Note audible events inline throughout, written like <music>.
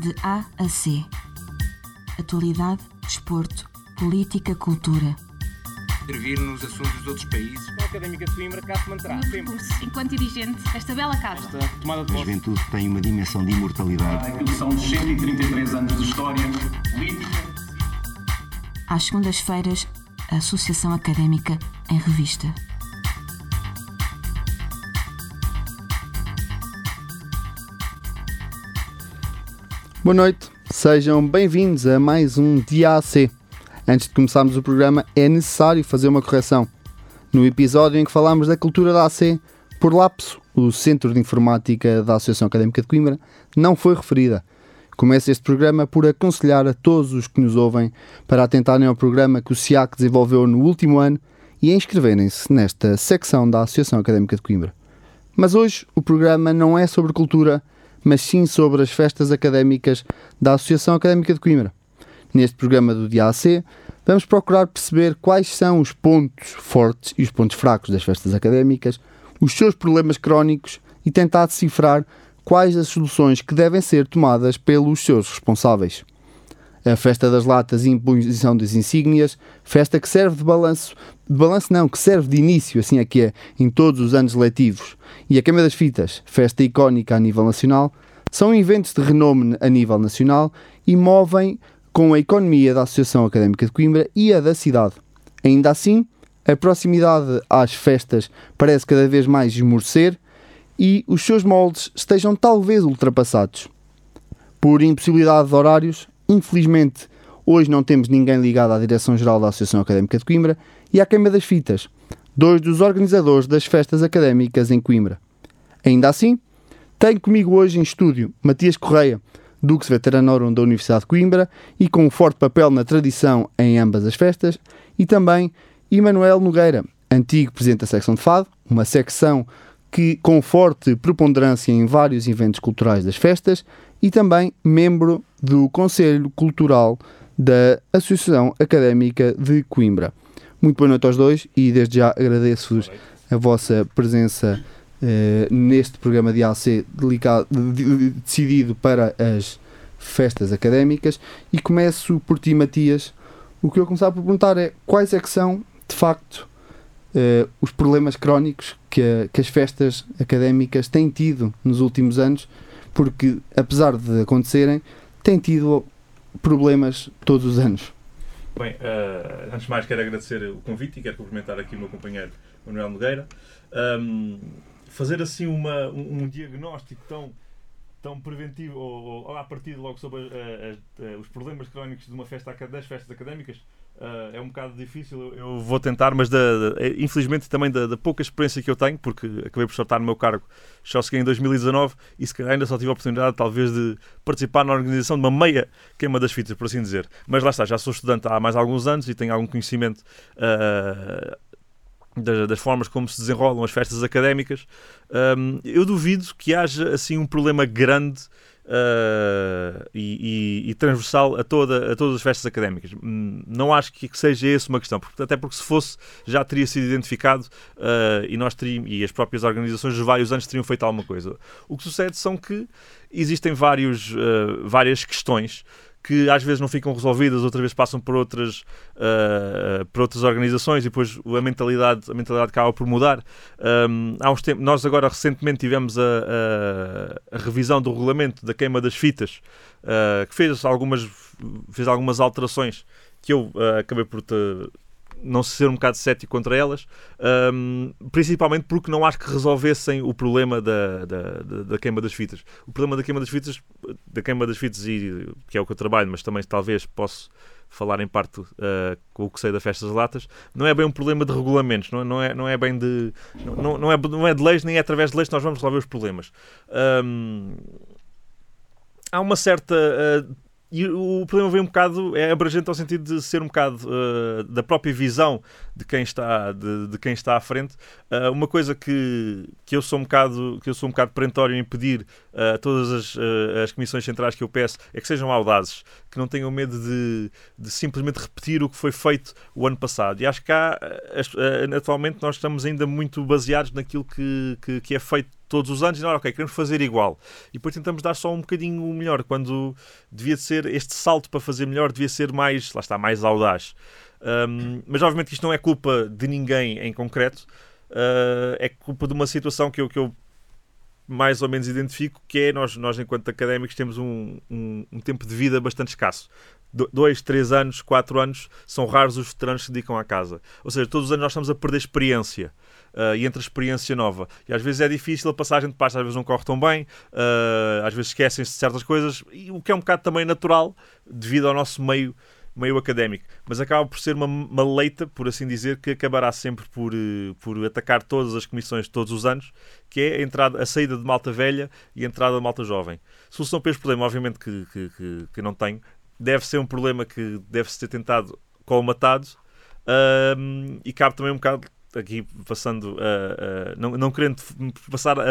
De A a C. Atualidade, desporto, política, cultura. Intervir nos assuntos dos outros países. A Académica de Coimbra cá se manterá No sempre. percurso, enquanto dirigente desta bela casa. Esta tomada de A juventude tem uma dimensão de imortalidade. Aquilo são 133 anos de história política. Às segundas-feiras, a Associação Académica em Revista. Boa noite, sejam bem-vindos a mais um DAC. Antes de começarmos o programa, é necessário fazer uma correção. No episódio em que falámos da cultura da AC, por lapso, o Centro de Informática da Associação Académica de Coimbra não foi referida. Começo este programa por aconselhar a todos os que nos ouvem para atentarem ao programa que o SIAC desenvolveu no último ano e inscreverem-se nesta secção da Associação Académica de Coimbra. Mas hoje o programa não é sobre cultura, mas sim sobre as festas académicas da Associação Académica de Coimbra. Neste programa do DAC, vamos procurar perceber quais são os pontos fortes e os pontos fracos das festas académicas, os seus problemas crónicos e tentar decifrar quais as soluções que devem ser tomadas pelos seus responsáveis. A festa das latas e imposição das insígnias, festa que serve de balanço, de balanço não, que serve de início, assim é que é, em todos os anos letivos, e a Queima das Fitas, festa icónica a nível nacional, são eventos de renome a nível nacional e movem com a economia da Associação Académica de Coimbra e a da cidade. Ainda assim, a proximidade às festas parece cada vez mais esmorecer e os seus moldes estejam talvez ultrapassados. Por impossibilidade de horários, infelizmente, hoje não temos ninguém ligado à Direção-Geral da Associação Académica de Coimbra e à Queima das Fitas, dois dos organizadores das festas académicas em Coimbra. Ainda assim, tenho comigo hoje em estúdio Matias Correia, Dux Veteranorum da Universidade de Coimbra e com um forte papel na tradição em ambas as festas, e também Emanuel Nogueira, antigo presidente da secção de Fado, uma secção que com forte preponderância em vários eventos culturais das festas, e também membro do Conselho Cultural da Associação Académica de Coimbra. Muito boa noite aos dois e desde já agradeço-vos a vossa presença eh, neste programa de AC delicado- de- de- decidido para as festas académicas. E começo por ti Matias. O que eu começar por perguntar é quais é que são de facto eh, os problemas crónicos que, a- que as festas académicas têm tido nos últimos anos? Porque apesar de acontecerem têm tido problemas todos os anos Bem, eh, antes de mais quero agradecer o convite e quero cumprimentar aqui o meu companheiro Manuel Nogueira. Ahm, fazer assim uma, um, um diagnóstico tão, tão preventivo ou, ou à partida logo sobre as- eh, os problemas crónicos de uma festa, das festas académicas eh, é um bocado difícil. Eu- vou tentar, mas da, da- eh, infelizmente também da, da pouca experiência que eu tenho, porque acabei por soltar no meu cargo só cheguei em 2019 e se calhar ainda só tive a oportunidade talvez de participar na organização de uma meia queima das fitas, por assim dizer. Mas lá está, já sou estudante há mais alguns anos e tenho algum conhecimento ah, das, das formas como se desenrolam as festas académicas. Ahm, eu duvido que haja assim um problema grande ah, e, e- e transversal a, toda, a todas as festas académicas. Hum, Não acho que seja essa uma questão, porque, até porque se fosse já teria sido identificado ah, e nós teríamos, e as próprias organizações de vários anos teriam feito alguma coisa. O que sucede são que existem vários, ah, várias questões que às vezes não ficam resolvidas, outras vezes passam por outras, ah, por outras organizações e depois a mentalidade, a mentalidade acaba por mudar. Um, há uns tempos, nós agora recentemente tivemos a, a- a revisão do regulamento da queima das fitas, ah, que fez algumas, fez algumas alterações que eu ah, acabei por te, não ser um bocado cético contra elas, um, principalmente porque não acho que resolvessem o problema da, da, da- da queima das fitas. O problema da queima das fitas, da queima das fitas, e, que é o que eu trabalho, mas também talvez posso falar em parte uh, com o que sei da festa das latas, não é bem um problema de regulamentos, não é, não é, não é bem de. Não, não- é, não é de leis, nem é através de leis que nós vamos resolver os problemas. Um, há uma certa. uh, e o problema vem um bocado, é abrangente ao sentido de ser um bocado uh, da própria visão de quem está, de, de quem está à frente. Uh, uma coisa que, que, eu sou um bocado, que eu sou um bocado perentório em pedir uh, a todas as, as comissões centrais que eu peço é que sejam audazes, que não tenham medo de, de simplesmente repetir o que foi feito o ano passado. E acho que há, atualmente nós estamos ainda muito baseados naquilo que, que, que é feito todos os anos e não, ok, queremos fazer igual. E depois tentamos dar só um bocadinho melhor, quando devia ser este salto para fazer melhor, devia ser mais, lá está, mais audaz. Um, mas obviamente isto não é culpa de ninguém em concreto, uh, é culpa de uma situação que eu, que eu mais ou menos identifico, que é nós, nós enquanto académicos, temos um, um, um tempo de vida bastante escasso. Do, dois, três anos, quatro anos, são raros os veteranos que se dedicam à casa. Ou seja, todos os anos nós estamos a perder experiência. Uh, e entre experiência nova. E às vezes é difícil, a passagem de pasta às vezes não corre tão bem, uh, às vezes esquecem-se de certas coisas, e o que é um bocado também natural, devido ao nosso meio meio académico, mas acaba por ser uma, uma leita, por assim dizer, que acabará sempre por, eh, por atacar todas as comissões todos os anos, que é a, entrada, a saída de malta velha e a entrada de malta jovem. Solução para este problema, obviamente, que, que, que, que não tenho, deve ser um problema que deve ser tentado colmatado um, e cabe também um bocado aqui passando, uh, uh, não, não querendo passar a, a,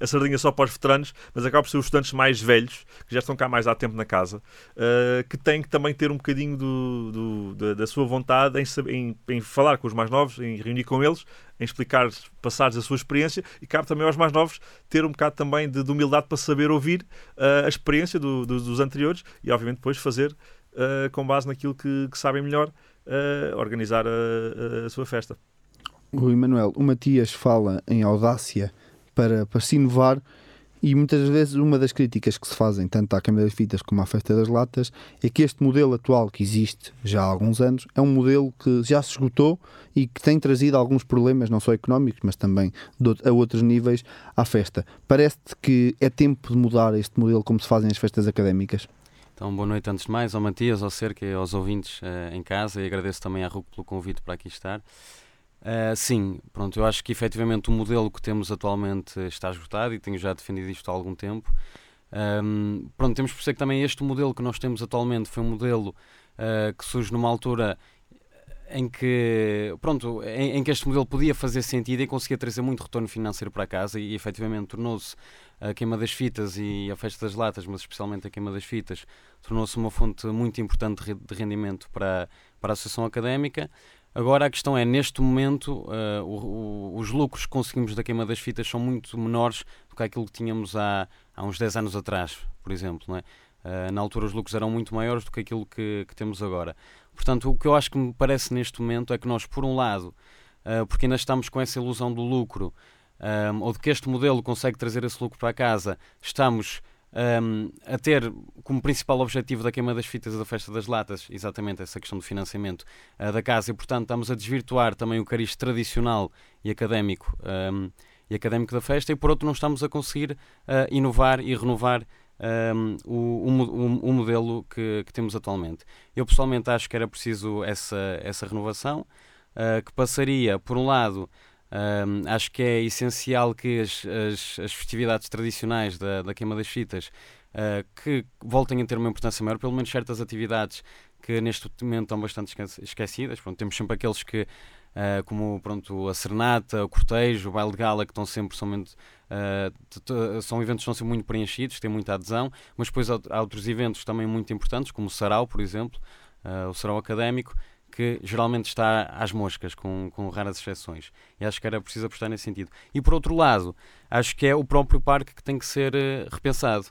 a, sardinha só para os veteranos, mas acaba por ser os estudantes mais velhos, que já estão cá mais há tempo na casa, uh, que têm que também ter um bocadinho do, do da, da, sua vontade em, em, em, falar com os mais novos, em reunir com eles, em explicar passagens da sua experiência, e cabe também aos mais novos ter um bocado também de, de humildade para saber ouvir a experiência do, do, dos anteriores e, obviamente, depois fazer com base naquilo que, que sabem melhor. organizar a, a sua festa o Emanuel, o Matias fala em audácia para, para se inovar e muitas vezes uma das críticas que se fazem tanto à Câmara das Fitas como à Festa das Latas é que este modelo atual que existe já há alguns anos é um modelo que já se esgotou e que tem trazido alguns problemas, não só económicos, mas também a outros níveis à festa. Parece-te que é tempo de mudar este modelo como se fazem as festas académicas? Então, boa noite antes de mais ao Matias, ao Cerca e aos ouvintes uh, em casa e agradeço também à RUC pelo convite para aqui estar. Uh, sim, pronto, eu acho que efetivamente o modelo que temos atualmente está esgotado e tenho já defendido isto há algum tempo. Um, pronto, temos por ser que também este modelo que nós temos atualmente foi um modelo uh, que surge numa altura em que, pronto, em, em, que este modelo podia fazer sentido e conseguia trazer muito retorno financeiro para casa e, e efetivamente tornou-se a queima das fitas e a festa das latas, mas especialmente a queima das fitas, tornou-se uma fonte muito importante de rendimento para, para a associação académica. Agora a questão é, neste momento, uh, o, o, os lucros que conseguimos da queima das fitas são muito menores do que aquilo que tínhamos há, há uns 10 anos atrás, por exemplo. Não é? Uh, na altura os lucros eram muito maiores do que aquilo que, que, temos agora. Portanto, o que eu acho que me parece neste momento é que nós, por um lado, uh, porque ainda estamos com essa ilusão do lucro, um, ou de que este modelo consegue trazer esse lucro para casa, estamos um, a ter como principal objetivo da queima das fitas e da festa das latas exatamente essa questão do financiamento uh, da casa e, portanto, estamos a desvirtuar também o cariz tradicional e académico um, e académico da festa e, por outro, não estamos a conseguir uh, inovar e renovar um, o, o, o, modelo que, que, temos atualmente. Eu, pessoalmente, acho que era preciso essa, essa renovação uh, que passaria, por um lado, um, acho que é essencial que as, as, as festividades tradicionais da, da queima das fitas uh, que voltem a ter uma importância maior, pelo menos certas atividades que neste momento estão bastante esquecidas. Pronto, temos sempre aqueles que, uh, como pronto, a serenata, o cortejo, o baile de gala, que estão sempre somente, uh, são eventos que estão sempre muito preenchidos, têm muita adesão, mas depois há outros eventos também muito importantes, como o sarau, por exemplo, o sarau académico, que geralmente está às moscas, com, com raras exceções. E acho que era preciso apostar nesse sentido. E por outro lado, acho que é o próprio parque que tem que ser uh, repensado.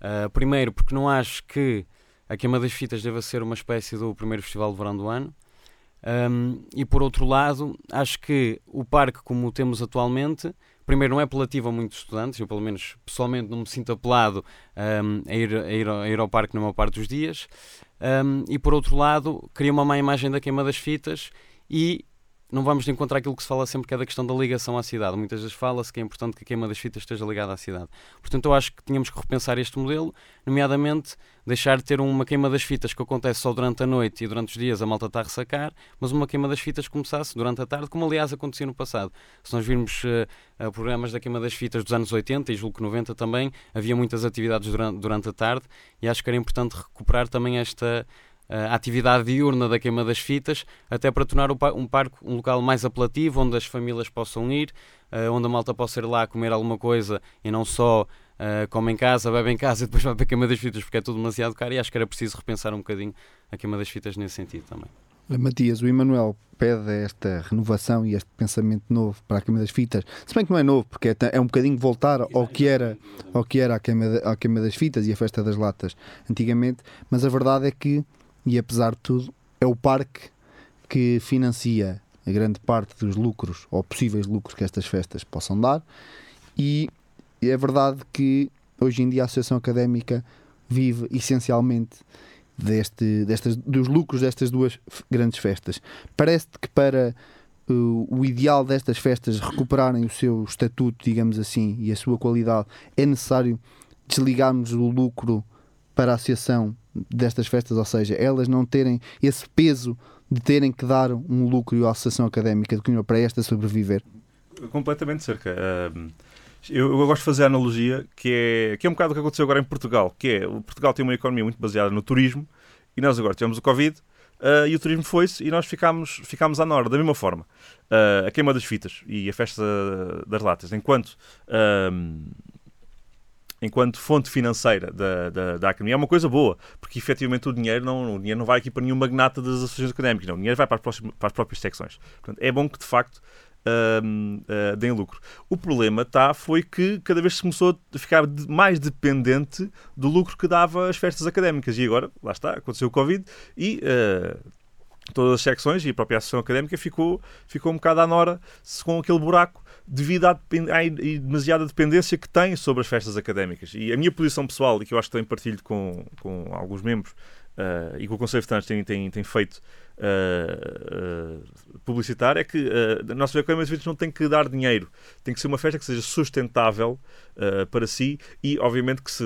Uh, primeiro, porque não acho que a Queima das Fitas deva ser uma espécie do primeiro festival de verão do ano. Um, e por outro lado, acho que o parque, como o temos atualmente, primeiro não é apelativo a muitos estudantes, eu pelo menos pessoalmente não me sinto apelado um, a, ir, a, ir, a ir ao parque maior parte dos dias. Um, e por outro lado, cria uma má imagem da queima das fitas e não vamos encontrar aquilo que se fala sempre que é da questão da ligação à cidade. Muitas vezes fala-se que é importante que a queima das fitas esteja ligada à cidade. Portanto, eu acho que tínhamos que repensar este modelo, nomeadamente deixar de ter uma queima das fitas que acontece só durante a noite e durante os dias a malta está a ressacar, mas uma queima das fitas que começasse durante a tarde, como aliás acontecia no passado. Se nós virmos uh, programas da queima das fitas dos anos 80 e julgo que 90 também, havia muitas atividades durante, durante a tarde e acho que era importante recuperar também esta a atividade diurna da queima das fitas, até para tornar um parque um local mais apelativo, onde as famílias possam ir, uh, onde a malta possa ir lá comer alguma coisa e não só uh, come em casa, bebe em casa e depois vai para a queima das fitas porque é tudo demasiado caro e acho que era preciso repensar um bocadinho a queima das fitas nesse sentido também. Matias, o Emanuel pede esta renovação e este pensamento novo para a queima das fitas, se bem que não é novo, porque é, é um bocadinho voltar ao que era, ao que era a, queima, a queima das fitas e a festa das latas antigamente, mas a verdade é que, e apesar de tudo, é o parque que financia a grande parte dos lucros ou possíveis lucros que estas festas possam dar e é verdade que hoje em dia a Associação Académica vive essencialmente deste, destas, dos lucros destas duas grandes festas. Parece-te que para uh, o ideal destas festas recuperarem o seu estatuto, digamos assim, e a sua qualidade, é necessário desligarmos o lucro para a associação destas festas, ou seja, elas não terem esse peso de terem que dar um lucro à Associação Académica de Coimbra para esta sobreviver? Completamente cerca. Uh, eu, eu, gosto de fazer a analogia que é, que é um bocado o que aconteceu agora em Portugal, que é, Portugal tem uma economia muito baseada no turismo e nós agora tivemos o Covid uh, e o turismo foi-se e nós ficámos, ficámos à Nora, da mesma forma. Uh, a queima das fitas e a festa das latas, enquanto... Uh, enquanto fonte financeira da, da, da economia, é uma coisa boa, porque efetivamente o dinheiro não, o dinheiro não vai aqui para nenhum magnata das associações académicas, não, o dinheiro vai para as, próximas, para as próprias secções. Portanto, é bom que de facto uh, uh, deem lucro. O problema tá, foi que cada vez se começou a ficar mais dependente do lucro que dava as festas académicas. E agora, lá está, aconteceu o Covid e uh, todas as secções e a própria associação académica ficou, ficou um bocado à nora com aquele buraco devido à, à demasiada dependência que tem sobre as festas académicas. E a minha posição pessoal, e que eu acho que também partilho com, com alguns membros, uh, e que o Conselho de Finanças tem, tem, tem feito uh, uh, publicitar é que uh, a nossa Câmara de Eventos não tem que dar dinheiro, tem que ser uma festa que seja sustentável para si e, obviamente, que se.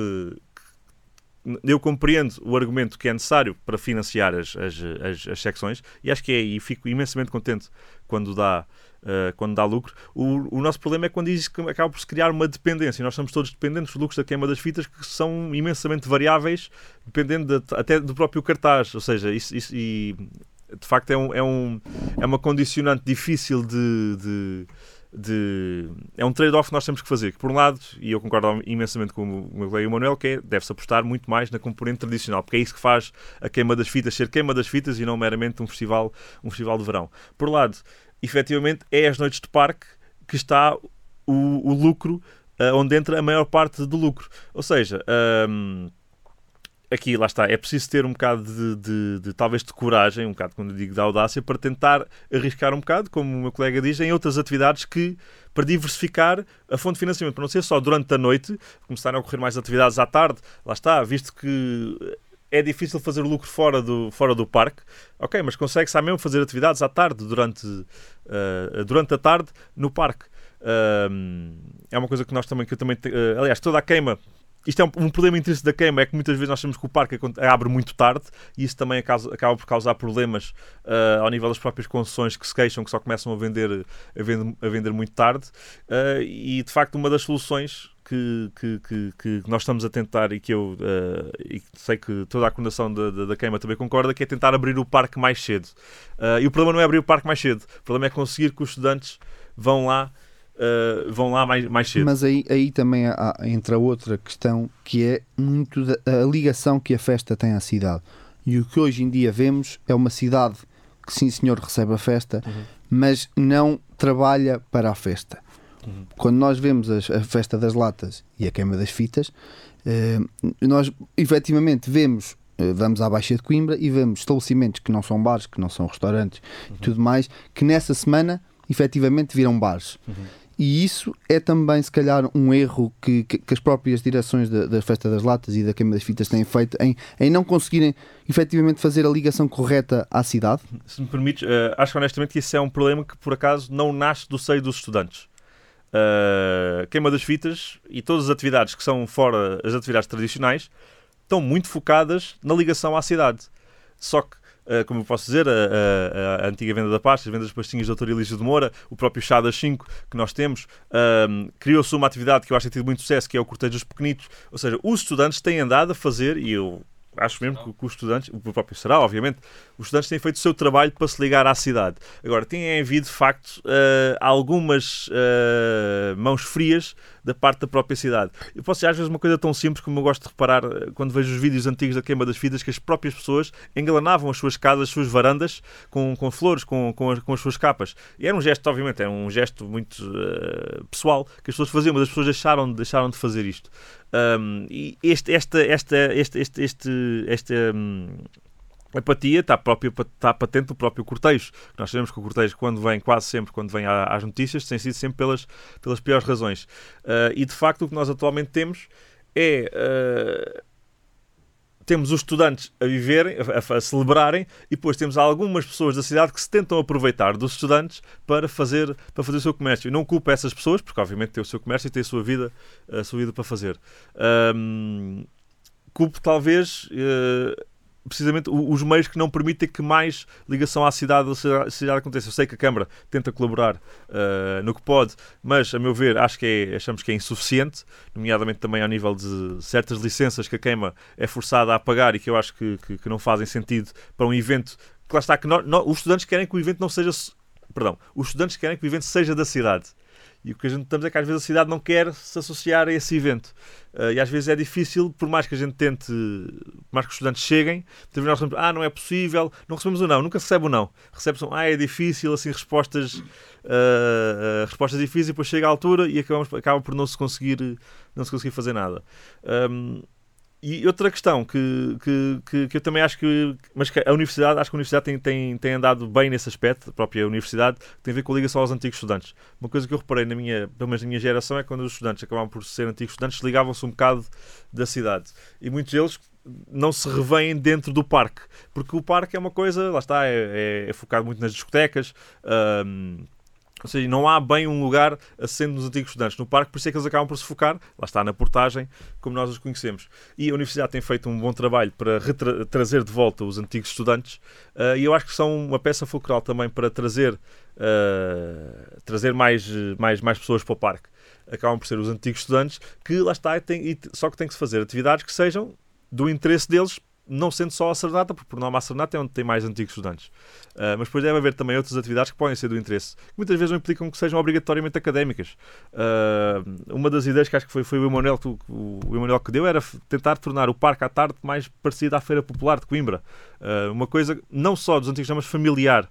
Eu compreendo o argumento que é necessário para financiar as, as, as, as secções e acho que é, e fico imensamente contente quando dá uh, quando dá lucro. O, o, nosso problema é quando que acaba por se criar uma dependência. Nós somos todos dependentes dos lucros da queima das fitas que são imensamente variáveis, dependendo de, até do próprio cartaz. Ou seja, isso, isso e de facto é, um, é, um, é uma condicionante difícil de, de de, é um trade-off que nós temos que fazer. Que, por um lado, e eu concordo imensamente com o meu colega Manuel, que é, deve-se apostar muito mais na componente tradicional, porque é isso que faz a queima das fitas ser queima das fitas e não meramente um festival, um festival de verão. Por um lado, efetivamente é as noites de parque que está o, o lucro, uh, onde entra a maior parte do lucro. Ou seja, um, aqui lá está, é preciso ter um bocado de, de, de, talvez de coragem, um bocado quando digo de audácia, para tentar arriscar um bocado, como o meu colega diz, em outras atividades que para diversificar a fonte de financiamento, para não ser só durante a noite, começarem a ocorrer mais atividades à tarde, lá está, visto que é difícil fazer lucro fora do, fora do parque. Ok, mas consegue-se mesmo fazer atividades à tarde, durante, uh, durante a tarde, no parque. Uh, é uma coisa que nós também, que eu também, uh, aliás, toda a queima isto é um, um, problema intrínseco da queima, é que muitas vezes nós temos que o parque abre muito tarde e isso também acaba, acaba por causar problemas uh, ao nível das próprias concessões que se queixam que só começam a vender, a vender, a vender muito tarde. Uh, e de facto, uma das soluções que, que, que, que, nós estamos a tentar e que eu uh, e sei que toda a coordenação da, da, da, queima também concorda, que é tentar abrir o parque mais cedo. Uh, e o problema não é abrir o parque mais cedo, o problema é conseguir que os estudantes vão lá. Uh, vão lá mais, mais cedo. Mas aí, aí também há, entra outra questão que é muito da, a ligação que a festa tem à cidade. E o que hoje em dia vemos é uma cidade que, sim senhor, recebe a festa, uhum. mas não trabalha para a festa. Uhum. Quando nós vemos a, a, festa das latas e a queima das fitas, eh, nós efetivamente vemos, eh, vamos à Baixa de Coimbra e vemos estabelecimentos que não são bares, que não são restaurantes uhum. e tudo mais, que nessa semana efetivamente viram bares. Uhum. E isso é também, se calhar, um erro que, que, que as próprias direções da, da, Festa das Latas e da Queima das Fitas têm feito em, em não conseguirem efetivamente fazer a ligação correta à cidade? Se me permites, uh, acho honestamente que isso é um problema que, por acaso, não nasce do seio dos estudantes uh, queima das fitas e todas as atividades que são fora as atividades tradicionais estão muito focadas na ligação à cidade. Só que Uh, como eu posso dizer, a, a, a, antiga venda da pasta, as vendas das pastinhas do Dr. Elísio de Moura, o próprio chá das 5 que nós temos, uh, criou-se uma atividade que eu acho que tem tido muito sucesso, que é o cortejo dos pequenitos. Ou seja, os estudantes têm andado a fazer, e eu acho mesmo que, que, os estudantes, o próprio será, obviamente, os estudantes têm feito o seu trabalho para se ligar à cidade. Agora, tem havido, de facto, uh, algumas uh, mãos frias da parte da própria cidade. Eu posso dizer às vezes uma coisa tão simples como eu gosto de reparar eh, quando vejo os vídeos antigos da queima das fitas, que as próprias pessoas engalanavam as suas casas, as suas varandas com, com flores, com, com, as, com as suas capas. E era um gesto, obviamente, era um gesto muito uh, pessoal que as pessoas faziam, mas as pessoas deixaram, deixaram de fazer isto. Um, e este, esta, esta, este, este, este, esta, um, apatia está, própria, está patente no próprio cortejo. Nós sabemos que o cortejo, quando vem, quase sempre, quando vem às notícias, tem sido sempre pelas, pelas piores razões. Uh, e de facto, o que nós atualmente temos é. Uh, temos os estudantes a viverem, a, a, celebrarem, e depois temos algumas pessoas da cidade que se tentam aproveitar dos estudantes para fazer, para fazer o seu comércio. não culpo essas pessoas, porque obviamente tem o seu comércio e tem a sua vida, a sua vida para fazer. Um, culpo talvez uh, precisamente os meios que não permitem que mais ligação à cidade ou cidade aconteça. Eu sei que a Câmara tenta colaborar uh, no que pode, mas a meu ver acho que é, achamos que é insuficiente, nomeadamente também ao nível de certas licenças que a Queima é forçada a pagar e que eu acho que, que, que não fazem sentido para um evento que lá está que os estudantes querem que o evento não seja perdão, os estudantes querem que o evento seja da cidade e o que a gente estamos é que às vezes a cidade não quer se associar a esse evento. Uh, e às vezes é difícil, por mais que a gente tente, por mais que os estudantes cheguem, nós recebemos, ah, não é possível, não recebemos o não, nunca recebe o não. Recebe-se um, ah, é difícil, assim, respostas, uh, uh, respostas difíceis, depois chega à altura e acabamos, acaba por não se conseguir, não se conseguir fazer nada. Um, e outra questão que, que, que, que, eu também acho que. Mas que a universidade, acho que a universidade tem, tem, tem andado bem nesse aspecto, a própria universidade, tem a ver com a ligação aos antigos estudantes. Uma coisa que eu reparei na minha, pelo menos na minha geração é quando os estudantes acabavam por ser antigos estudantes, ligavam-se um bocado da cidade. E muitos deles não se revêem dentro do parque, porque o parque é uma coisa, lá está, é, é, é focado muito nas discotecas. Um, ou seja, não há bem um lugar assente nos antigos estudantes no parque, por isso é que eles acabam por se focar, lá está, na portagem, como nós os conhecemos. E a Universidade tem feito um bom trabalho para trazer de volta os antigos estudantes, uh, e eu acho que são uma peça fulcral também para trazer, uh, trazer mais, mais, mais pessoas para o parque. Acabam por ser os antigos estudantes, que lá está, e tem, só que tem que se fazer atividades que sejam do interesse deles não sendo só a serenata, porque por norma a serenata é onde tem mais antigos estudantes. Uh, mas depois deve haver também outras atividades que podem ser do interesse, que muitas vezes não implicam que sejam obrigatoriamente académicas. Uh, uma das ideias que acho que foi, foi o, Emanuel, que, o, Emanuel que deu era tentar tornar o parque à tarde mais parecido à Feira Popular de Coimbra. Uh, uma coisa não só dos antigos, mas familiar,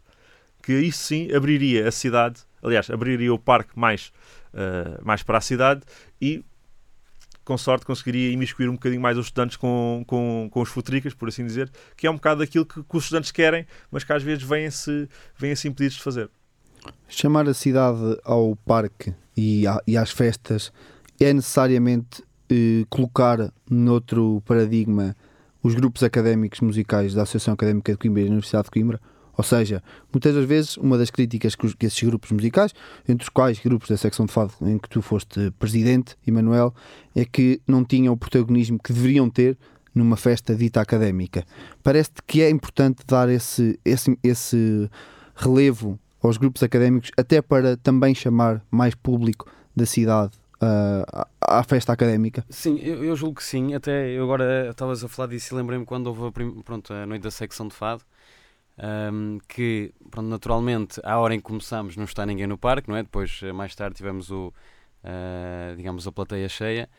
que aí sim abriria a cidade, aliás, abriria o parque mais, mais para a cidade e com sorte conseguiria imiscuir um bocadinho mais os estudantes com, com, com os futricas, por assim dizer, que é um bocado aquilo que, que os estudantes querem, mas que às vezes vêm-se vêm -se impedidos de fazer. Chamar a cidade ao parque e, a, e às festas é necessariamente eh, colocar noutro paradigma os grupos académicos musicais da Associação Académica de Coimbra e da Universidade de Coimbra, ou seja, muitas das vezes, uma das críticas que, que, esses grupos musicais, entre os quais grupos da secção de fado em que tu foste presidente, Emanuel, é que não tinham o protagonismo que deveriam ter numa festa dita académica. Parece-te que é importante dar esse, esse, esse relevo aos grupos académicos, até para também chamar mais público da cidade uh, à festa académica? Sim, eu, eu, julgo que sim. Até eu agora estavas a falar disso e lembrei-me quando houve a, pronto, a noite da secção de fado um, que pronto, naturalmente à hora em que começamos não está ninguém no parque, não é? Depois eh, mais tarde tivemos o, uh, digamos a plateia cheia,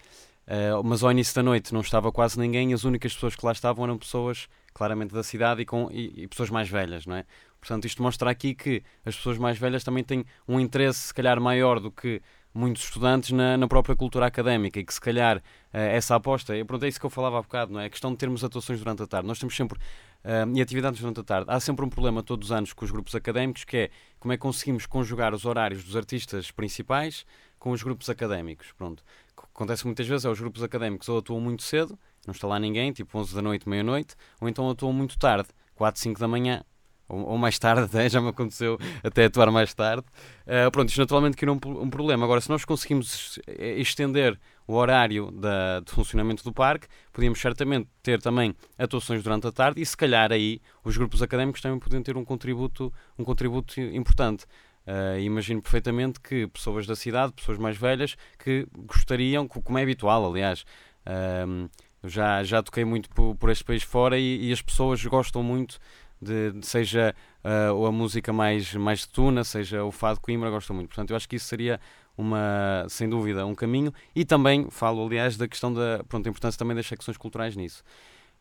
uh, mas ao início da noite não estava quase ninguém e as únicas pessoas que lá estavam eram pessoas claramente da cidade e, com, e, e pessoas mais velhas, não é? Portanto, isto mostra aqui que as pessoas mais velhas também têm um interesse se calhar maior do que muitos estudantes na, na própria cultura académica e que se calhar essa aposta, pronto, é isso que eu falava há bocado, não é? A questão de termos atuações durante a tarde. Nós temos sempre uh, e atividades durante a tarde. Há sempre um problema todos os anos com os grupos académicos que é como é que conseguimos conjugar os horários dos artistas principais com os grupos académicos. Pronto. O que acontece muitas vezes é os grupos académicos ou atuam muito cedo, não está lá ninguém, tipo 11 da noite, meia-noite, ou então atuam muito tarde, 4, 5 da manhã, ou, mais tarde, até, <laughs> já me aconteceu até atuar mais tarde. Uh, pronto, isto naturalmente cria um, um, problema. Agora, se nós conseguimos estender o horário da, de funcionamento do parque, podíamos certamente ter também atuações durante a tarde e se calhar aí os grupos académicos também podiam ter um contributo, um contributo importante. Uh, imagino perfeitamente que pessoas da cidade, pessoas mais velhas, que gostariam, como é habitual, aliás, uh, já, já toquei muito por, por este país fora e, e as pessoas gostam muito de, de seja uh, a música mais, mais de tuna, seja o fado Coimbra, gostam muito. Portanto, eu acho que isso seria uma, sem dúvida, um caminho. E também falo, aliás, da questão da pronto, a importância também das secções culturais nisso.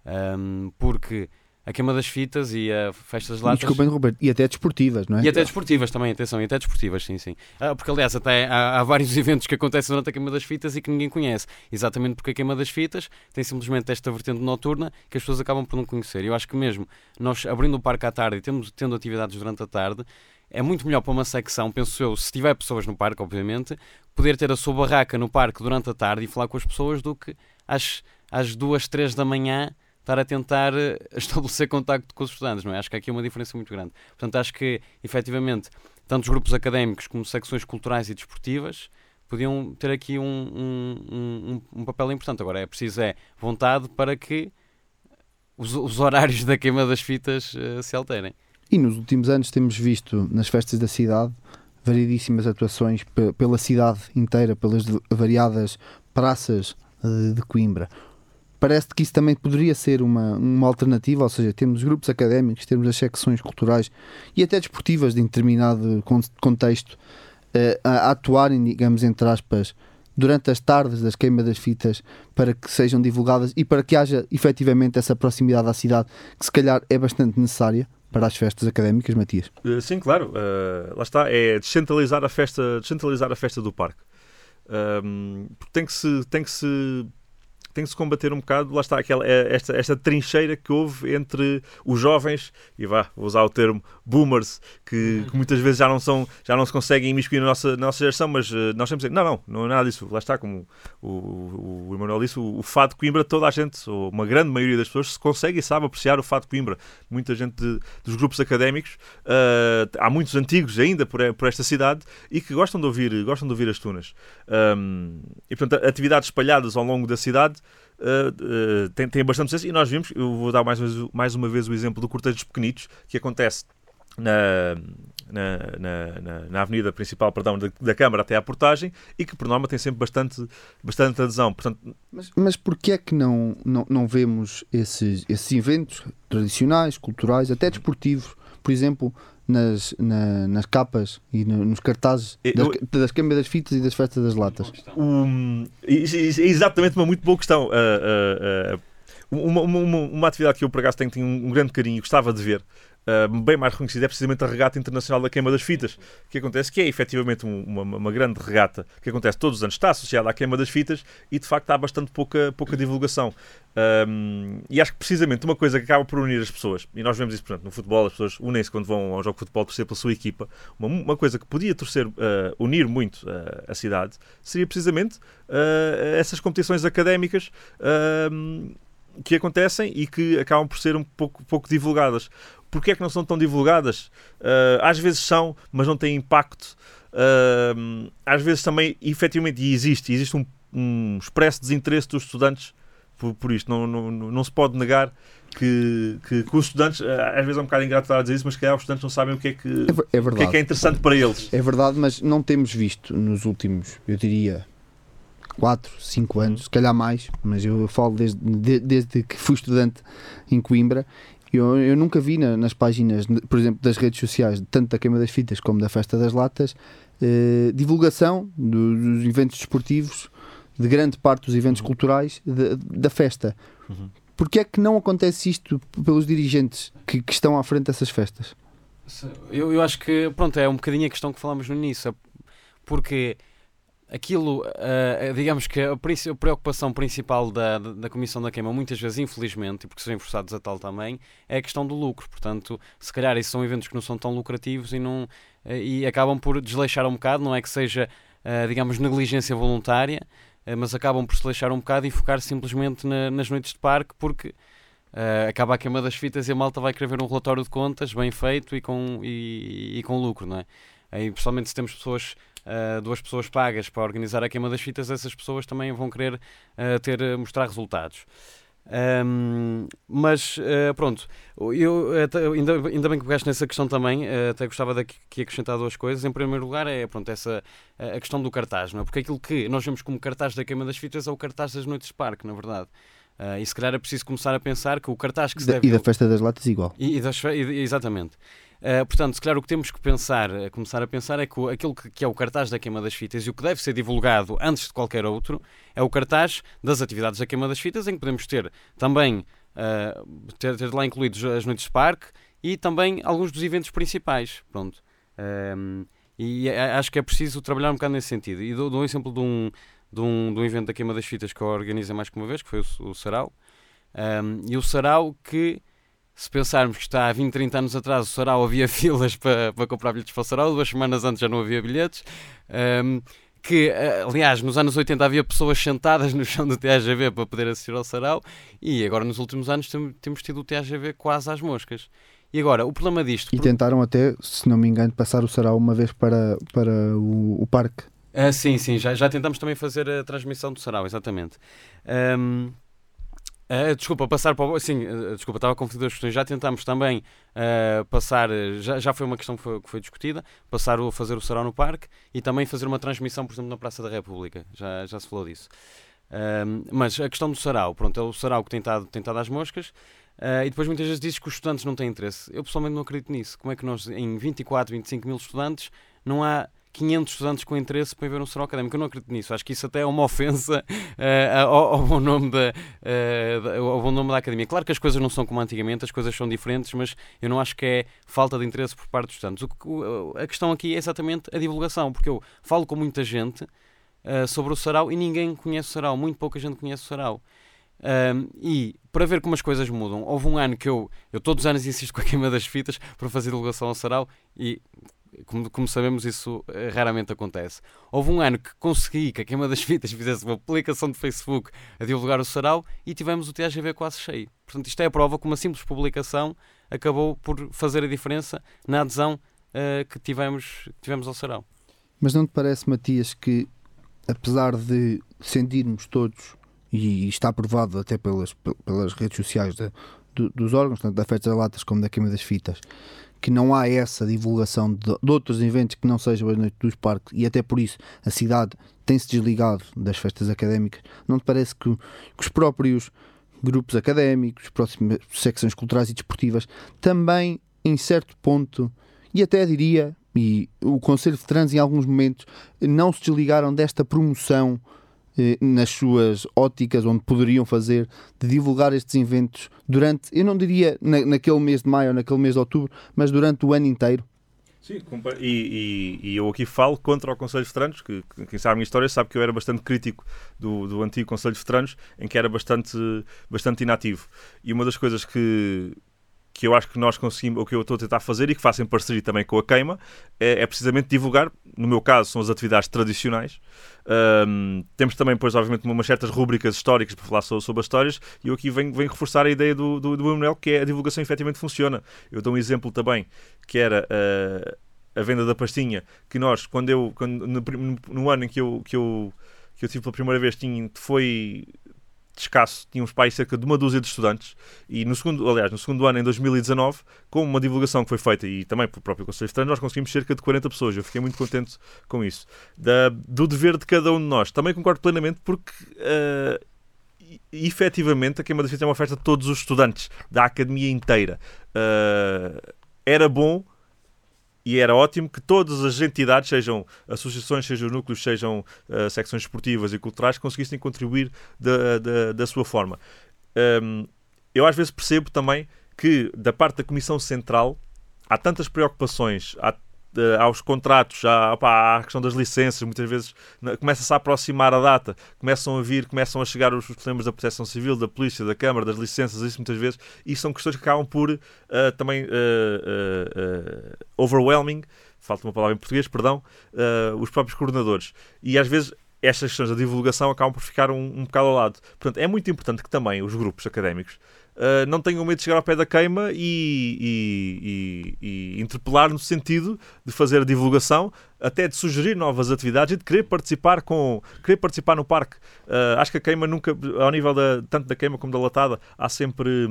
Um, porque a queima das fitas e a festa das latas. Desculpem, Roberto, e até desportivas, não é? E até desportivas também, atenção, e até desportivas, sim, sim. Ah, porque aliás, até há, há, vários <laughs> eventos que acontecem durante a queima das fitas e que ninguém conhece. Exatamente porque a queima das fitas tem simplesmente esta vertente noturna que as pessoas acabam por não conhecer. Eu acho que mesmo nós abrindo o parque à tarde e temos, tendo atividades durante a tarde, é muito melhor para uma secção, penso eu, se tiver pessoas no parque, obviamente, poder ter a sua barraca no parque durante a tarde e falar com as pessoas do que às, às duas, três da manhã estar a tentar eh, <laughs> estabelecer contacto com os estudantes, não é? Acho que aqui é uma diferença muito grande. Portanto, acho que, efetivamente, tanto os grupos académicos como secções culturais e desportivas podiam ter aqui um, um, um, um papel importante. Agora, é preciso é vontade para que os, os horários <laughs> da queima das fitas uh, se alterem. E nos últimos anos temos visto nas festas da cidade variedíssimas atuações pela cidade inteira, pelas variadas praças eh, de Coimbra. Parece que isso também poderia ser uma, uma alternativa, ou seja, temos grupos académicos, temos as secções culturais e até desportivas de determinado contexto uh, a atuarem, digamos, entre aspas, durante as tardes das queimas das fitas para que sejam divulgadas e para que haja efetivamente essa proximidade à cidade que se calhar é bastante necessária para as festas académicas, Matias? Uh, sim, claro. Uh, lá está, é descentralizar a festa, descentralizar a festa do parque. Um, tem que se tem que se tem que se combater um bocado, lá está, aquela, é, esta, esta trincheira que houve entre os jovens, e vá, vou usar o termo boomers, que, que muitas vezes já não, são, já não se conseguem imiscuir na nossa, na nossa geração, mas uh, nós temos que dizer, não, não, não é nada disso, lá está, como o, o, o Emanuel disse, o, o fado de Coimbra, toda a gente, ou uma grande maioria das pessoas, se consegue e sabe apreciar o fado de Coimbra. Muita gente de, dos grupos académicos, uh, há muitos antigos ainda por, por esta cidade, e que gostam de ouvir, gostam de ouvir as tunas. Um, e, portanto, atividades espalhadas ao longo da cidade uh, uh, tem, tem bastante sucesso e nós vimos, eu vou dar mais, mais uma vez o exemplo do cortejo dos pequenitos, que acontece na, na, na, na, avenida principal perdão, da, da, Câmara até à portagem e que por norma tem sempre bastante, bastante adesão. Portanto... Mas, mas porquê é que não, não, não vemos esses, esses eventos tradicionais, culturais, até desportivos, por exemplo, nas, na, nas capas e no, nos cartazes das, das câmeras das fitas e das festas das latas? Um, é exatamente uma muito boa questão. Uh, uh, uh, uma, uma, uma, atividade que eu, por acaso, tenho, tenho um grande carinho e gostava de ver, uh, bem mais reconhecida, é precisamente a Regata Internacional da Queima das Fitas, que acontece, que é efetivamente uma, uma, grande regata que acontece todos os anos, está associada à Queima das Fitas e de facto há bastante pouca, pouca divulgação. Um, e acho que precisamente uma coisa que acaba por unir as pessoas, e nós vemos isso, portanto, no futebol, as pessoas unem-se quando vão ao jogo de futebol torcer pela sua equipa, uma, uma coisa que podia torcer, uh, unir muito uh, a cidade, seria precisamente uh, essas competições académicas que acontecem e que acabam por ser um pouco, pouco divulgadas. Porquê é que não são tão divulgadas? Uh, às vezes são, mas não têm impacto. Uh, às vezes também, efetivamente, e existe, existe um, um expresso desinteresse dos estudantes por, por isto. Não, não, não se pode negar que, que, que, os estudantes, ah, às vezes é um bocado ingrato estar a dizer isso, mas que os estudantes não sabem o que é que é, é, o que é, que é interessante para eles. É verdade, mas não temos visto nos últimos, eu diria, 4, 5 anos, se calhar mais, mas eu falo desde, de, desde que fui estudante em Coimbra eu, eu nunca vi na, nas páginas, por exemplo, das redes sociais, tanto da Queima das Fitas como da Festa das Latas, eh, divulgação do, dos eventos desportivos, de grande parte dos eventos uhum. culturais de, da festa. Uhum. Porquê é que não acontece isto pelos dirigentes que, que estão à frente dessas festas? Eu, eu acho que, pronto, é um bocadinho a questão que falamos no início, porque aquilo, uh, digamos que a, preocupação principal da, da Comissão da Queima, muitas vezes, infelizmente, e porque são forçados a tal também, é a questão do lucro. Portanto, se calhar esses são eventos que não são tão lucrativos e, não, uh, e acabam por desleixar um bocado, não é que seja, uh, digamos, negligência voluntária, mas acabam por se deixar um bocado e focar simplesmente na, nas noites de parque, porque acaba a queima das fitas e a malta vai querer ver um relatório de contas bem feito e com, e, e com lucro, não é? Aí, pessoalmente, se temos pessoas uh, duas pessoas pagas para organizar a queima das fitas, essas pessoas também vão querer uh, ter, uh, mostrar resultados. Um, mas uh, pronto, eu ainda, ainda bem que pegaste nessa questão também, uh, até gostava de aqui acrescentar duas coisas. Em primeiro lugar, é pronto, essa, a questão do cartaz, não é? porque aquilo que nós vemos como cartaz da queima das fitas é o cartaz das noites de parque, na verdade. Uh, e se calhar é preciso começar a pensar que o cartaz que se da, deve. E da festa das latas, igual. E, e das, e, exatamente. Uh, portanto, se calhar o que temos que pensar, começar a pensar é que aquilo que, que, é o cartaz da queima das fitas e o que deve ser divulgado antes de qualquer outro é o cartaz das atividades da queima das fitas, em que podemos ter também uh, ter, ter, lá incluídos as noites de parque e também alguns dos eventos principais. Pronto. Um, e acho que é preciso trabalhar um bocado nesse sentido. E dou, dou um exemplo de um, de, um, de um evento da queima das fitas que eu organizei mais que uma vez, que foi o, o Sarau. Um, e o Sarau que se pensarmos que está há 20, 30 anos atrás, o Sarau havia <laughs> filas para, para comprar bilhetes para o Sarau, duas semanas antes já não havia bilhetes. Um, que, eh, aliás, nos anos 80 havia pessoas sentadas no chão do TAGV para poder assistir ao Sarau, e agora nos últimos anos temos tido o TAGV quase às moscas. E agora, o problema disto. E tentaram até, se não me engano, passar o Sarau uma vez para, para o, o parque. Ah, sim, sim, já, já tentamos também fazer a transmissão do Sarau, exatamente. Um, Uh, desculpa, passar para o. Sim, uh, desculpa, estava a confundir as questões. Já tentámos também uh, passar. Já, já foi uma questão que foi, que foi, discutida. Passar o fazer o sarau no parque e também fazer uma transmissão, por exemplo, na Praça da República. Já, já se falou disso. mas a questão do sarau, pronto, é o sarau que tem estado, tem estado às moscas. e depois muitas vezes diz que os estudantes não têm interesse. Eu pessoalmente não acredito nisso. Como é que nós, em 24, 25 mil estudantes, não há 500 estudantes com interesse para ver um serão académico. Eu não acredito nisso. Acho que isso até é uma ofensa uh, <laughs> ao, ao, bom nome da, uh, ao bom nome da academia. Claro que as coisas não são como antigamente, as coisas são diferentes, mas eu não acho que é falta de interesse por parte dos estudantes. O, a questão aqui é exatamente a divulgação, porque eu falo com muita gente uh, sobre o sarau e ninguém conhece o sarau, muito pouca gente conhece o sarau. Um, e para ver como as coisas mudam, houve um ano que eu, eu todos os anos insisto com a queima das fitas para fazer divulgação ao sarau e como, como, sabemos, isso eh, raramente acontece. Houve um ano que consegui que a Queima das Fitas <laughs> fizesse uma publicação de Facebook a divulgar o sarau e tivemos o TGV quase cheio. Portanto, isto é a prova que uma simples publicação acabou por fazer a diferença na adesão uh, que, tivemos, tivemos ao sarau. Mas não te parece, Matias, que apesar de sentirmos todos, e está provado até pelas, pelas redes sociais de, dos órgãos, tanto da Festa das Latas como da Queima das Fitas, que não há essa divulgação de, de, outros eventos que não sejam as noites dos parques e até por isso a cidade tem-se desligado das festas académicas, não te parece que, que os próprios grupos académicos, próximas secções culturais e desportivas também, em certo ponto, e até diria, e o Conselho de Trans em alguns momentos, não se desligaram desta promoção nas suas óticas, onde poderiam fazer, de divulgar estes eventos durante, eu não diria na, naquele mês de maio ou naquele mês de outubro, mas durante o ano inteiro? Sim, e, e, e, eu aqui falo contra o Conselho de Veteranos, que, que, quem sabe a minha história sabe que eu era bastante crítico do, do antigo Conselho de Veteranos, em que era bastante, bastante inativo. E uma das coisas que, que eu acho que nós conseguimos, ou que eu estou a tentar fazer e que faço em parceria também com a Queima, é, é precisamente divulgar, no meu caso, são as atividades tradicionais. Um, temos também, pois, obviamente, umas certas rúbricas históricas para falar sobre, sobre as histórias, e eu aqui venho, venho reforçar a ideia do, do, do Manuel, que é a divulgação efetivamente funciona. Eu dou um exemplo também, que era. Uh, a venda da pastinha, que nós, quando eu, quando, no, no, ano em que eu, que eu, que eu tive pela primeira vez, tinha, foi escasso, tínhamos para aí cerca de uma dúzia de estudantes e no segundo, aliás, no segundo ano, em 2019, com uma divulgação que foi feita e também pelo próprio Conselho Estranho, nós conseguimos cerca de 40 pessoas. Eu fiquei muito contente com isso. Da, do dever de cada um de nós. Também concordo plenamente porque uh, efetivamente a Queima da Fita é uma festa de todos os estudantes da academia inteira. Uh, era bom e era ótimo que todas as entidades, sejam associações, sejam núcleos, sejam uh, secções esportivas e culturais, conseguissem contribuir da, da, da sua forma. Um, eu às vezes percebo também que da parte da Comissão Central há tantas preocupações, há aos contratos, já opa, à questão das licenças, muitas vezes começa-se a aproximar a data, começam a vir, começam a chegar os problemas da proteção civil, da polícia, da Câmara, das licenças, isso muitas vezes, e são questões que acabam por uh, também uh, overwhelming, falta uma palavra em português, perdão, os próprios coordenadores. E às vezes estas questões da divulgação acabam por ficar um, um bocado ao lado. Portanto, é muito importante que também os grupos académicos uh, não tenham medo de chegar ao pé da queima e, e, e, e, interpelar no sentido de fazer a divulgação, até de sugerir novas atividades e de querer participar, com, querer participar no parque. Uh, acho que a queima nunca, ao nível da, tanto da queima como da latada, há sempre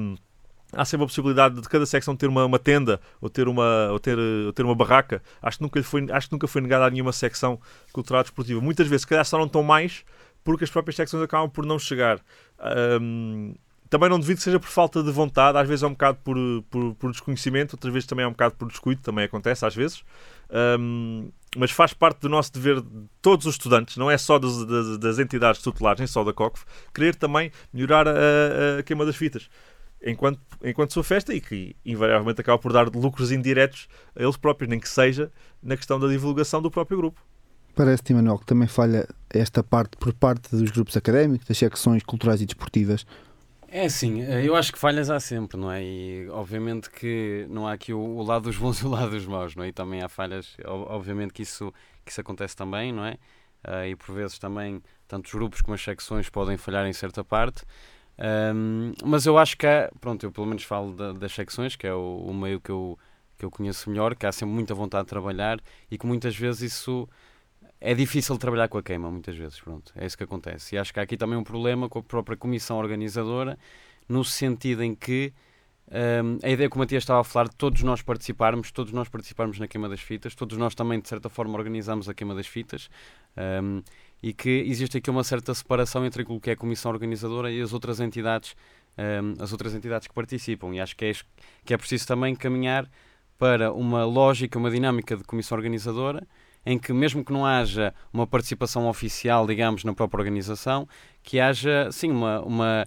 há sempre a possibilidade de cada secção ter uma, uma tenda ou ter uma, ou ter, ou ter uma barraca. Acho que, nunca foi, acho que nunca foi negada a nenhuma secção cultural desportiva. Muitas vezes, se calhar, só não estão mais porque as próprias secções acabam por não chegar. Um, também não devido que seja por falta de vontade, às vezes é um bocado por, por, por desconhecimento, outras vezes também é um bocado por descuido, também acontece às vezes. Um, mas faz parte do nosso dever de todos os estudantes, não é só das, das, das entidades tutelares, nem só da COCF, querer também melhorar a, a queima das fitas enquanto, enquanto sua festa e que invariavelmente acaba por dar lucros indiretos a eles próprios, nem que seja na questão da divulgação do próprio grupo. Parece-te, Manuel, que também falha esta parte por parte dos grupos académicos, das secções culturais e desportivas. É assim, eu acho que falhas há sempre, não é? E obviamente que não há aqui o, o lado dos bons <laughs> e o lado dos maus, não é? E também há falhas, obviamente que isso, que isso acontece também, não é? Uh, e por vezes também, tanto os grupos como as secções podem falhar em certa parte. Um, mas eu acho que há, pronto, eu pelo menos falo da, das secções, que é o, o meio que eu, que eu conheço melhor, que há sempre muita vontade de trabalhar e que muitas vezes isso é difícil trabalhar com a queima, muitas vezes, pronto, é isso que acontece. E acho que há aqui também um problema com a própria comissão organizadora, no sentido em que um, a ideia que o Matias estava a falar de todos nós participarmos, todos nós participarmos na queima das fitas, todos nós também, de certa forma, organizamos a queima das fitas, um, e que existe aqui uma certa separação entre aquilo que é a comissão organizadora e as outras entidades, um, as outras entidades que participam. E acho que é, que é preciso também caminhar para uma lógica, uma dinâmica de comissão organizadora em que, mesmo que não haja uma participação oficial, digamos, na própria organização, que haja, sim, uma, uma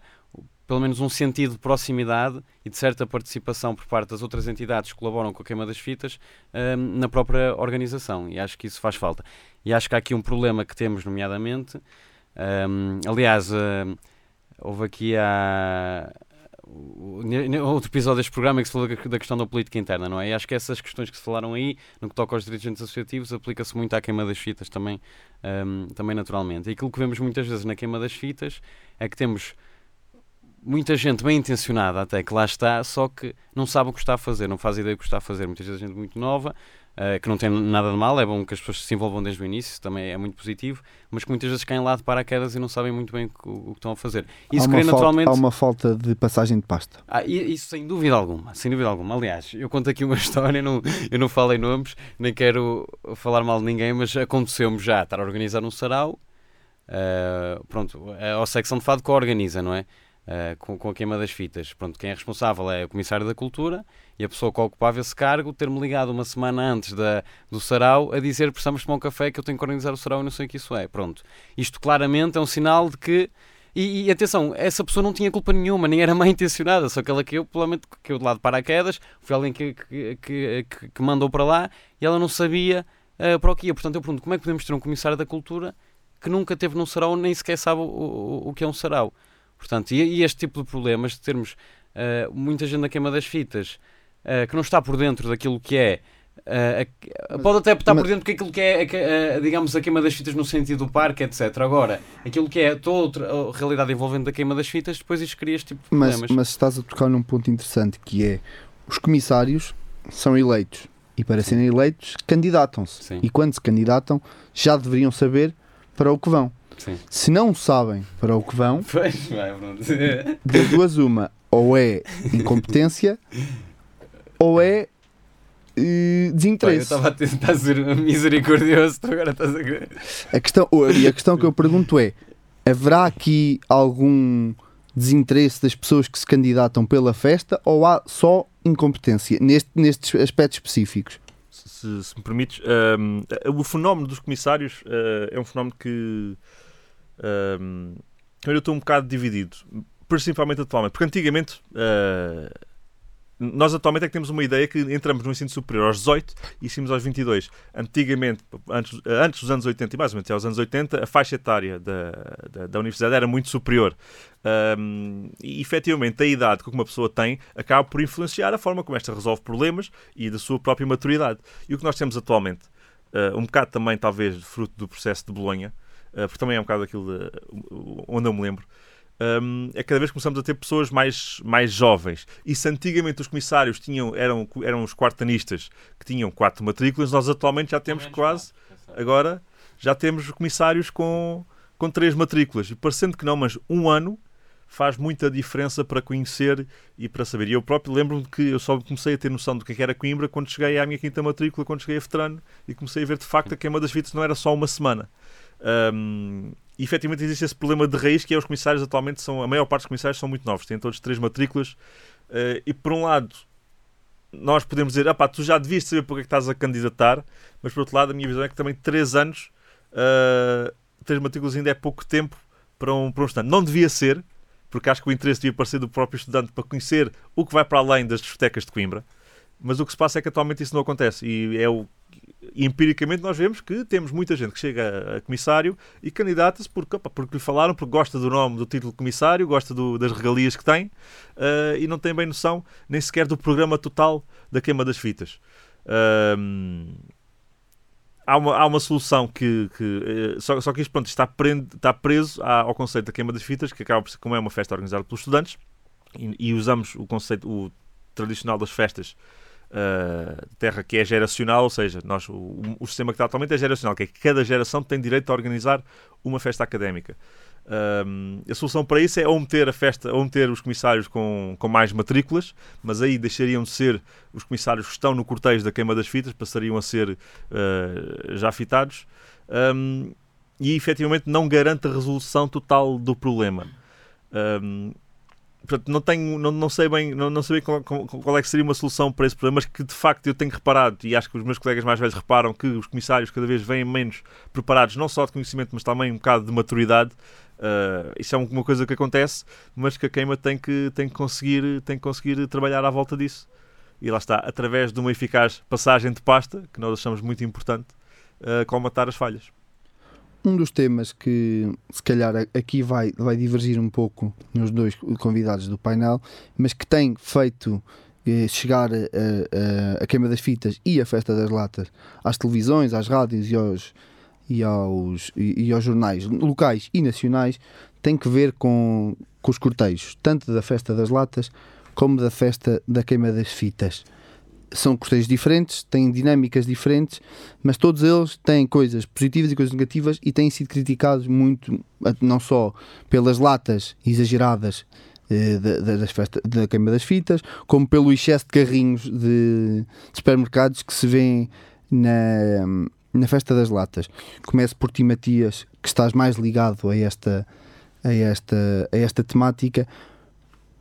pelo menos um sentido de proximidade e de certa participação por parte das outras entidades que colaboram com a queima das fitas um, na própria organização. E acho que isso faz falta. E acho que há aqui um problema que temos, nomeadamente. Um, aliás, uh, houve aqui a outro episódio deste programa em que se falou da questão da política interna, não é? E acho que essas questões que se falaram aí, no que toca aos dirigentes associativos, aplica-se muito à queima das fitas também, um, também naturalmente. E aquilo que vemos muitas vezes na queima das fitas é que temos muita gente bem intencionada até que lá está, só que não sabe o que está a fazer, não faz ideia do que está a fazer. Muitas vezes gente muito nova, uh, que não tem nada de mal, é bom que as pessoas se envolvam desde o início, também é muito positivo, mas que muitas vezes caem lá de paraquedas e não sabem muito bem o, o que estão a fazer. Isso há, uma naturalmente... falta, há uma falta de passagem de pasta. Ah, isso sem dúvida alguma, sem dúvida alguma. Aliás, eu conto aqui uma <laughs> história, não, eu não falo em nomes, nem quero falar mal de ninguém, mas aconteceu-me já estar a organizar um sarau. Uh, pronto, a secção de fado que organiza, não é? Uh, com, com, a queima das fitas. Pronto, quem é responsável é o Comissário da Cultura e a pessoa que ocupava esse cargo ter-me ligado uma semana antes da, do sarau a dizer precisamos tomar um café que eu tenho que organizar o sarau e não sei o que isso é. Pronto. Isto claramente é um sinal de que. E, e atenção, essa pessoa não tinha culpa nenhuma, nem era mal intencionada, só que ela que eu, provavelmente, que eu de lado de paraquedas, foi alguém que, que, que, que, mandou para lá e ela não sabia uh, para o que ia. Portanto, eu pergunto como é que podemos ter um Comissário da Cultura que nunca teve num sarau nem sequer sabe o, o, o que é um sarau? Portanto, e, e este tipo de problemas de termos uh, muita gente na queima das fitas uh, que não está por dentro daquilo que é Uh, pode até estar por dentro daquilo que é, digamos, a queima das fitas no sentido do parque, etc. Agora, aquilo que é toda a realidade envolvendo a queima das fitas, depois isto cria este tipo de problemas. Mas, mas estás a tocar num ponto interessante que é os comissários são eleitos e para serem eleitos candidatam-se. E quando se candidatam já deveriam saber para o que vão. Sim. Se não sabem para o que vão, pois, vai, das duas uma, ou é incompetência <laughs> ou é uh, desinteresse. eu estava a tentar ser misericordioso, tu agora estás a a questão E a questão que eu pergunto é: haverá aqui algum desinteresse das pessoas que se candidatam pela festa ou há só incompetência neste, nestes aspectos específicos? Se, se me permites, um, ehm, o fenómeno dos comissários uh, é um fenómeno que um, eu estou um bocado dividido, principalmente atualmente, porque antigamente uh, nós atualmente é que temos uma ideia que entramos no ensino superior aos 18 e saímos aos 22. Antigamente, antes, antes dos anos 80 e mais ou menos até aos anos 80, a faixa etária da, da, da universidade era muito superior. Um, e efetivamente a idade que uma pessoa tem acaba por influenciar a forma como esta resolve problemas e da sua própria maturidade. E o que nós temos atualmente, uh, um bocado também talvez fruto do processo de Bolonha, uh, porque também é um bocado aquilo de, onde eu me lembro, um, é cada vez que começamos a ter pessoas mais, mais jovens. E se antigamente os comissários tinham, eram, eram os quartanistas que tinham quatro matrículas, nós atualmente já temos quase, agora, já temos comissários com, com três matrículas. E parecendo que não, mas um ano faz muita diferença para conhecer e para saber. E eu próprio lembro-me que eu só comecei a ter noção do que é era Coimbra quando cheguei à minha quinta matrícula, quando cheguei a veterano, e comecei a ver de facto que a queima das fitas não era só uma semana. Um, e efetivamente existe esse problema de raiz que é os comissários atualmente são, a maior parte dos comissários são muito novos, têm todos três matrículas uh, e por um lado nós podemos dizer, ah pá, tu já devias saber porque é que estás a candidatar, mas por outro lado a minha visão é que também três anos, uh, três matrículas ainda é pouco tempo para um, para um estudante. Não devia ser, porque acho que o interesse devia aparecer do próprio estudante para conhecer o que vai para além das discotecas de Coimbra, mas o que se passa é que atualmente isso não acontece e é o e empiricamente nós vemos que temos muita gente que chega a comissário e candidata-se porque, porque lhe falaram, porque gosta do nome, do título de comissário, gosta do, das regalias que tem uh, e não tem bem noção nem sequer do programa total da queima das fitas. Há, uma, há uma solução que. que uh, só, só que isto pronto, está, prende, está preso ao conceito da queima das fitas, que acaba por ser como é uma festa organizada pelos estudantes e, e usamos o conceito o tradicional das festas uh, terra que é geracional, ou seja, nós, o, o, sistema que está atualmente é geracional, que é que cada geração tem direito a organizar uma festa académica. Uh, a solução para isso é ou meter a festa, ou meter os comissários com, com mais matrículas, mas aí deixariam de ser os comissários que estão no cortejo da queima das fitas, passariam a ser uh, já fitados, um, e efetivamente não garante a resolução total do problema. Um, portanto, não tenho, não, não sei bem, não, não sei bem qual, qual, é que seria uma solução para esse problema, mas que de facto eu tenho reparado, e acho que os meus colegas mais velhos reparam, que os comissários cada vez vêm menos preparados, não só de conhecimento, mas também um bocado de maturidade. Uh, isso é uma coisa que acontece, mas que a queima tem que, tem que, conseguir, tem que conseguir trabalhar à volta disso. E lá está, através de uma eficaz passagem de pasta, que nós achamos muito importante, uh, colmatar as falhas um dos temas que se calhar aqui vai, vai divergir um pouco nos dois convidados do painel, mas que tem feito eh, chegar a, a, a, queima das fitas e a festa das latas às televisões, às rádios e aos, e aos, e, e aos jornais locais e nacionais tem que ver com, com os cortejos, tanto da festa das latas como da festa da queima das fitas são costeiros diferentes, têm dinâmicas diferentes, mas todos eles têm coisas positivas e coisas negativas e têm sido criticados muito, não só pelas latas exageradas eh, da, das festa, da queima das fitas, como pelo excesso de carrinhos de, de supermercados que se vêem na, na festa das latas. Começo por ti, Matias, que estás mais ligado a esta, a esta, a esta temática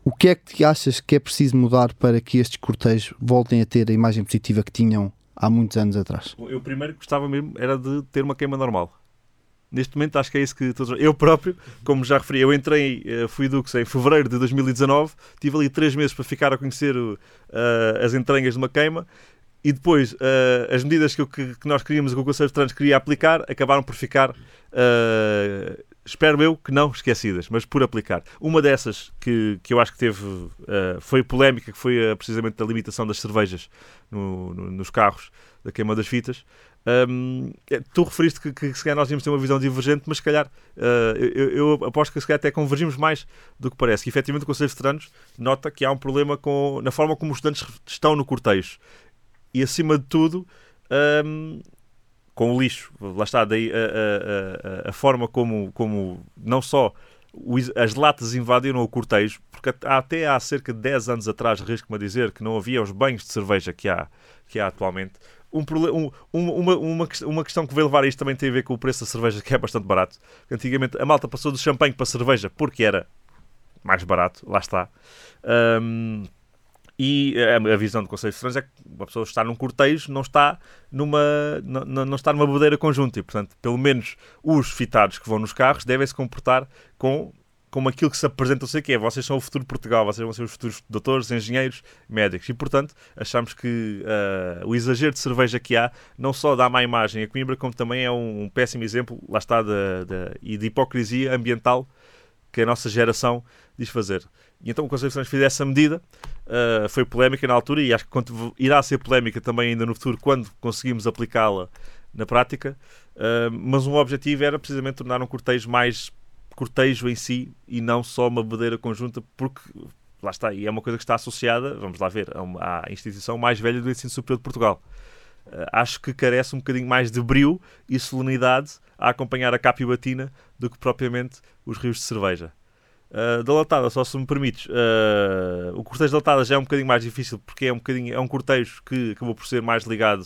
o que é que achas que é preciso mudar para que estes cortejos voltem a ter a imagem positiva que tinham há muitos anos atrás? Eu primeiro gostava mesmo era de ter uma queima normal. Neste momento acho que é isso que todos... Eu próprio, como já referi, eu entrei, eh, fui Dux em fevereiro de 2019, tive ali três meses para ficar a conhecer uh, as entranhas de uma queima e depois uh, as medidas que, que, que, nós queríamos, que o Conselho de Trânsito queria aplicar, acabaram por ficar uh, espero eu que não esquecidas, mas por aplicar. Uma dessas que, que eu acho que teve, uh, foi polémica, que foi uh, precisamente a limitação das cervejas no, no, nos carros, da queima das fitas. Um, é, tu referiste que, que, se calhar nós íamos ter uma visão divergente, mas se calhar uh, eu, eu, aposto que se calhar até convergimos mais do que parece. Que efetivamente o Conselho de Veteranos nota que há um problema com, na forma como os estudantes estão no cortejo. E acima de tudo, um, com o lixo. Lá está, daí a, a, a, forma como, como não só as latas invadiram o cortejo, porque até há cerca de 10 anos atrás, risco-me a dizer, que não havia os banhos de cerveja que há, que há atualmente. Um, um, uma, uma, uma questão que veio levar a isto também tem a ver com o preço da cerveja, que é bastante barato. Antigamente a malta passou do champanhe para cerveja porque era mais barato, lá está. Um, e a, visão do Conselho de Estranhos é que uma pessoa está num cortejo, não está numa, não, não está numa bodeira conjunta. E, portanto, pelo menos os fitados que vão nos carros devem se comportar com como aquilo que se apresenta, sei que é, vocês são o futuro de Portugal, vocês vão ser os futuros doutores, engenheiros, médicos. E, portanto, achamos que uh, o exagero de cerveja que há não só dá má imagem a Coimbra, como também é um, um péssimo exemplo, lá está, de, e de hipocrisia ambiental que a nossa geração diz fazer. E então o Conselho de Estranhos fez essa medida, uh, foi polémica na altura e acho que irá ser polémica também ainda no futuro quando conseguimos aplicá-la na prática. Uh, mas um objetivo era precisamente tornar um cortejo mais cortejo em si e não só uma bandeira conjunta, porque lá está, e é uma coisa que está associada, vamos lá ver, à instituição mais velha do ensino superior de Portugal. Uh, acho que carece um bocadinho mais de brio e solenidade a acompanhar a capa e batina do que propriamente os rios de cerveja. Uh, da latada, só se me permites, uh, o cortejo da latada já é um bocadinho mais difícil porque é um, bocadinho, é um cortejo que acabou por ser mais ligado,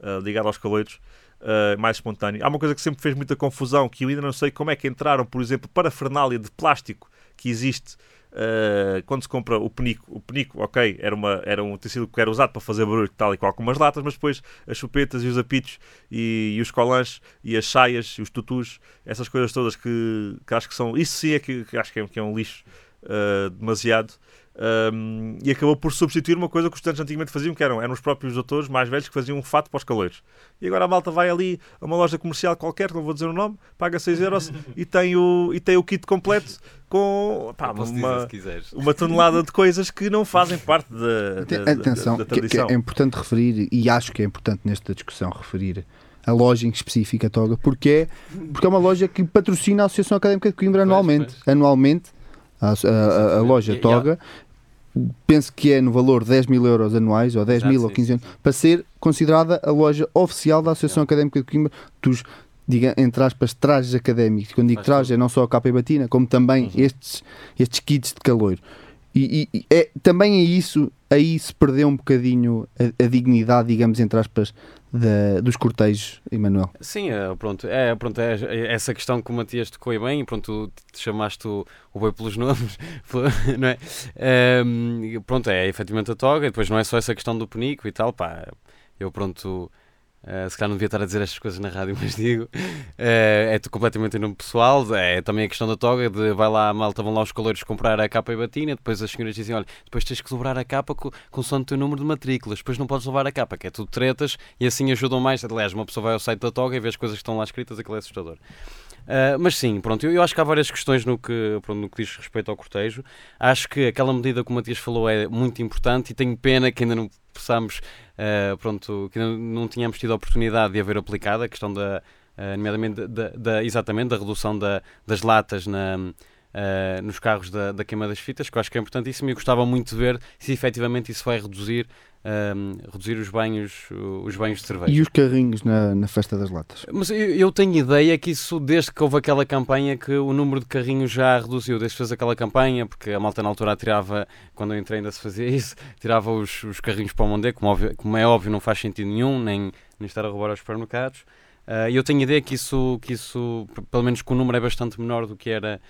uh, ligado aos caloiros. uh, mais espontâneo. Há uma coisa que sempre fez muita confusão, que eu ainda não sei como é que entraram, por exemplo, para a fernália de plástico que existe Uh, quando se compra o penico, o penico, ok, era, uma, era um tecido que era usado para fazer barulho, tal e qual como as latas, mas depois as chupetas e os apitos e, e os colãs e as saias e os tutus, essas coisas todas que, que acho que são, isso sim é que, que acho que é, que é um lixo uh, demasiado. Um, e acabou por substituir uma coisa que os estudantes antigamente faziam, que eram, eram os próprios doutores mais velhos que faziam um fato para os caloiros. E agora a malta vai ali a uma loja comercial qualquer, não vou dizer o nome, paga 6 euros e tem o, e tem o kit completo com pá, uma, uma tonelada de coisas que não fazem parte da, da, Atenção, da, da tradição. Que, que é importante referir, e acho que é importante nesta discussão referir a loja em específico, a Toga, porque é, porque é uma loja que patrocina a Associação Académica de Coimbra anualmente. Pois, pois. Anualmente, a, a, a, loja Toga penso que é no valor de 10 mil euros anuais, ou 10 Exato, mil ou 15 anos, para ser considerada a loja oficial da Associação Académica de Coimbra dos, diga, entre aspas, trajes académicos. Quando digo trajes, é não só a capa e batina, como também uhum. estes, estes kits de calor. E, e, é, também é isso, aí se perdeu um bocadinho a, a dignidade, digamos, entre aspas, da, dos cortejos, Emanuel. Sim, é, pronto, é, pronto, é, é essa questão que o Matias tocou bem, pronto, te chamaste o, o boi pelos <laughs> nomes, não é? Um, pronto, é efetivamente a toga, e depois não é só essa questão do penico e tal, pá, eu pronto Uh, se calhar não devia estar a dizer estas coisas na rádio, <laughs> mas digo. Uh, é completamente em nome pessoal. É também a questão da toga: de vai lá, malta, vão lá os coleiros comprar a capa e batina. Depois as senhoras dizem: olha, depois tens que dobrar a capa com, com o teu número de matrículas. Depois não podes levar a capa, que é tudo tretas e assim ajudam mais. Aliás, uma pessoa vai ao site da toga e vê as coisas que estão lá escritas, aquilo é assustador. Uh, mas sim, pronto, eu, eu, acho que há várias questões no que, pronto, no que diz respeito ao cortejo. Acho que aquela medida que o Matias falou é muito importante e tenho pena que ainda não possamos, uh, pronto, que não, não tínhamos tido a oportunidade de haver aplicado a questão da, uh, nomeadamente, da, da, exatamente, da redução da, das latas na, uh, nos carros da, da queima das fitas, que eu acho que é importantíssimo e gostava muito de ver se efetivamente isso vai reduzir um, reduzir os banhos, os banhos de cerveja. E os carrinhos na, na festa das latas? Mas eu, eu, tenho ideia que isso, desde que houve aquela campanha, que o número de carrinhos já reduziu, desde que fez aquela campanha, porque a malta na altura tirava, quando eu entrei ainda se fazia isso, tirava os, os carrinhos para o Mondé, como, óbvio, como é óbvio não faz sentido nenhum, nem, nem estar a roubar aos supermercados. Uh, eu tenho ideia que isso, que isso, pelo menos que o número é bastante menor do que era,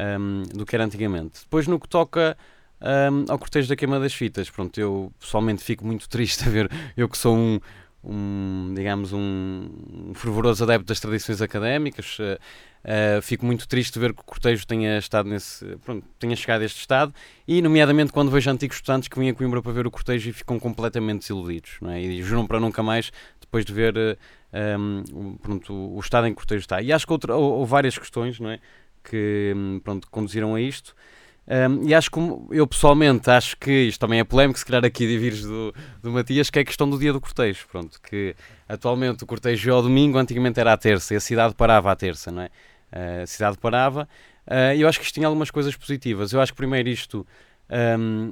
um, do que era antigamente. Depois no que toca um, ao cortejo da queima das fitas. Pronto, eu pessoalmente fico muito <laughs> triste a ver, eu que sou um, um digamos, um, fervoroso adepto das tradições académicas, uh, uh, fico muito triste de ver que o cortejo tenha estado nesse, pronto, tenha chegado a este estado e, nomeadamente, quando vejo antigos estudantes que vinham a Coimbra para ver o cortejo e ficam completamente desiludidos, é? E juram para nunca mais, depois de ver uh, um, pronto, o estado em que o cortejo está. E acho que outra, houve várias questões, não é? Que, pronto, conduziram a isto. Um, e acho que eu pessoalmente acho que isto também é polémico, se calhar aqui divires do, do Matias, que é a questão do dia do cortejo. Pronto, que atualmente o cortejo é ao domingo, antigamente era à terça e a cidade parava à terça, não é? Uh, a cidade parava. Uh, eu acho que isto tinha algumas coisas positivas. Eu acho que primeiro isto um,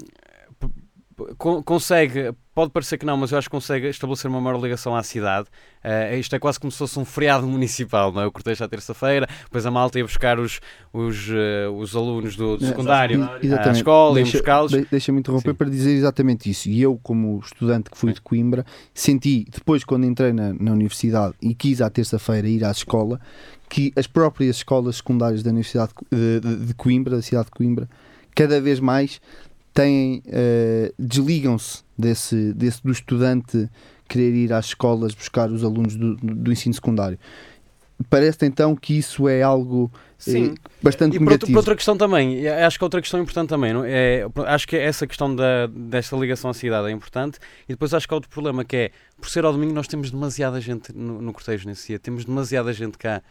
consegue, pode parecer que não, mas eu acho que consegue estabelecer uma maior ligação à cidade. Uh, isto é quase como se fosse um feriado <laughs> municipal, não é? O cortejo à terça-feira, depois a malta ia buscar os, os, uh, os alunos do, do secundário à escola, deixa, buscá-los. Deixa-me interromper Sim. para dizer exatamente isso. E eu, como estudante que fui de Coimbra, senti, depois quando entrei na, na universidade e quis à terça-feira ir à escola, que as próprias escolas secundárias da Universidade de, de, de Coimbra, da cidade de Coimbra, cada vez mais têm uh, desligam-se desse, desse do estudante querer ir às escolas buscar os alunos do, do ensino secundário. Parece então que isso é algo eh, bastante e por, negativo. por outra questão também, acho que outra questão importante também, não? É, acho que essa questão da, desta ligação à cidade é importante e depois acho que há outro problema que é, por ser ao domingo nós temos demasiada gente no, no cortejo nesse dia, temos demasiada gente cá.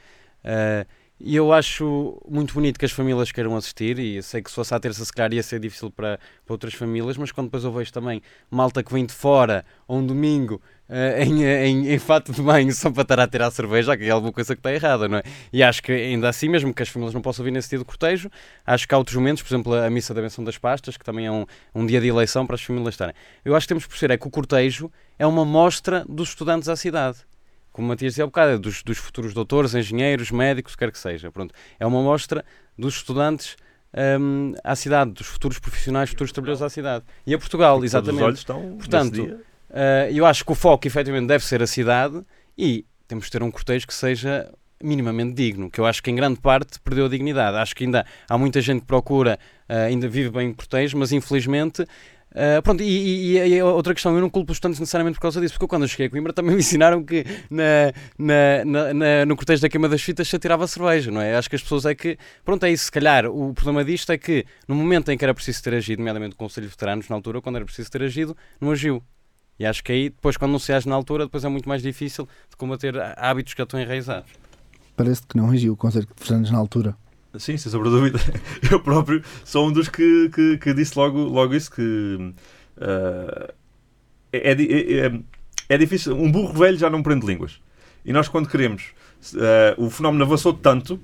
Uh, e eu acho muito bonito que as famílias queiram assistir, e sei que se fosse à terça, se calhar ia ser difícil para, para outras famílias, mas quando depois eu vejo também malta que vem de fora, ou um domingo, uh, em, em, em, fato de banho, só para estar a tirar cerveja, que é alguma coisa que está errada, não é? E acho que ainda assim, mesmo que as famílias não possam vir nesse dia do cortejo, acho que há outros momentos, por exemplo, a missa da benção das pastas, que também é um, um dia de eleição para as famílias estarem. Eu acho que temos por ser é que o cortejo é uma mostra dos estudantes à cidade como o Matias dizia há bocado, é dos, dos futuros doutores, engenheiros, médicos, quer que seja. Pronto. É uma mostra dos estudantes um, à cidade, dos futuros profissionais, futuros trabalhadores à cidade. E a Portugal, Porque exatamente. Os olhos estão Portanto, uh, eu acho que o foco efetivamente deve ser a cidade e temos de ter um cortejo que seja minimamente digno, que eu acho que em grande parte perdeu a dignidade. Acho que ainda há muita gente que procura, uh, ainda vive bem em cortejo, mas infelizmente Uh, pronto, e, e, e, outra questão, eu não culpo os estudantes necessariamente por causa disso, porque quando eu cheguei a Coimbra também me ensinaram que na, na, na, no cortejo da queima das fitas se atirava cerveja, não é? Acho que as pessoas é que, pronto, é isso, se calhar o problema disto é que no momento em que era preciso ter agido, nomeadamente o Conselho de Veteranos, na altura, quando era preciso ter agido, não agiu. E acho que aí, depois, quando não se age na altura, depois é muito mais difícil de combater hábitos que já estão enraizados. Parece que não agiu o Conselho de Veteranos na altura. Sim, sem sombra de dúvida. <laughs> Eu próprio sou um dos que, que, que disse logo, logo isso, que uh, é, é, é, é, difícil. Um burro velho já não prende línguas. E nós quando queremos, uh, o fenómeno avançou tanto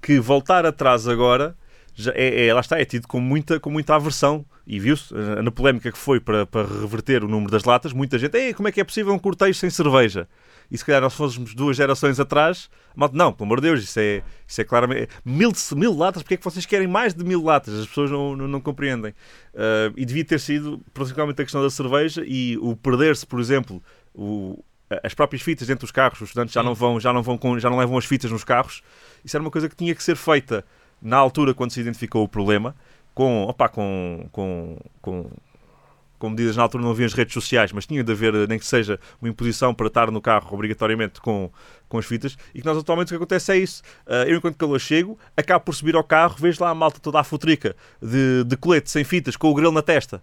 que voltar atrás agora já é, é, lá está, é tido com muita, com muita aversão. E viu-se na polémica que foi para, para reverter o número das latas, muita gente, Ei, como é que é possível um cortejo sem cerveja? E se calhar nós fôssemos duas gerações atrás, não, pelo amor de Deus, isso é, isso é claramente. Mil, mil latas, porque é que vocês querem mais de mil latas? As pessoas não, não, não compreendem. Uh, e devia ter sido, principalmente, a questão da cerveja e o perder-se, por exemplo, o, as próprias fitas dentro dos carros, os estudantes já não vão, já não vão com, já não levam as fitas nos carros. Isso era uma coisa que tinha que ser feita na altura quando se identificou o problema, com, opa, com, com, com com medidas na altura não havia as redes sociais, mas tinha de haver, nem que seja, uma imposição para estar no carro obrigatoriamente com, com as fitas, e que nós atualmente o que acontece é isso. Uh, eu, enquanto calor chego, acabo por subir ao carro, vejo lá a malta toda a futrica de, de colete sem fitas, com o grelo na testa,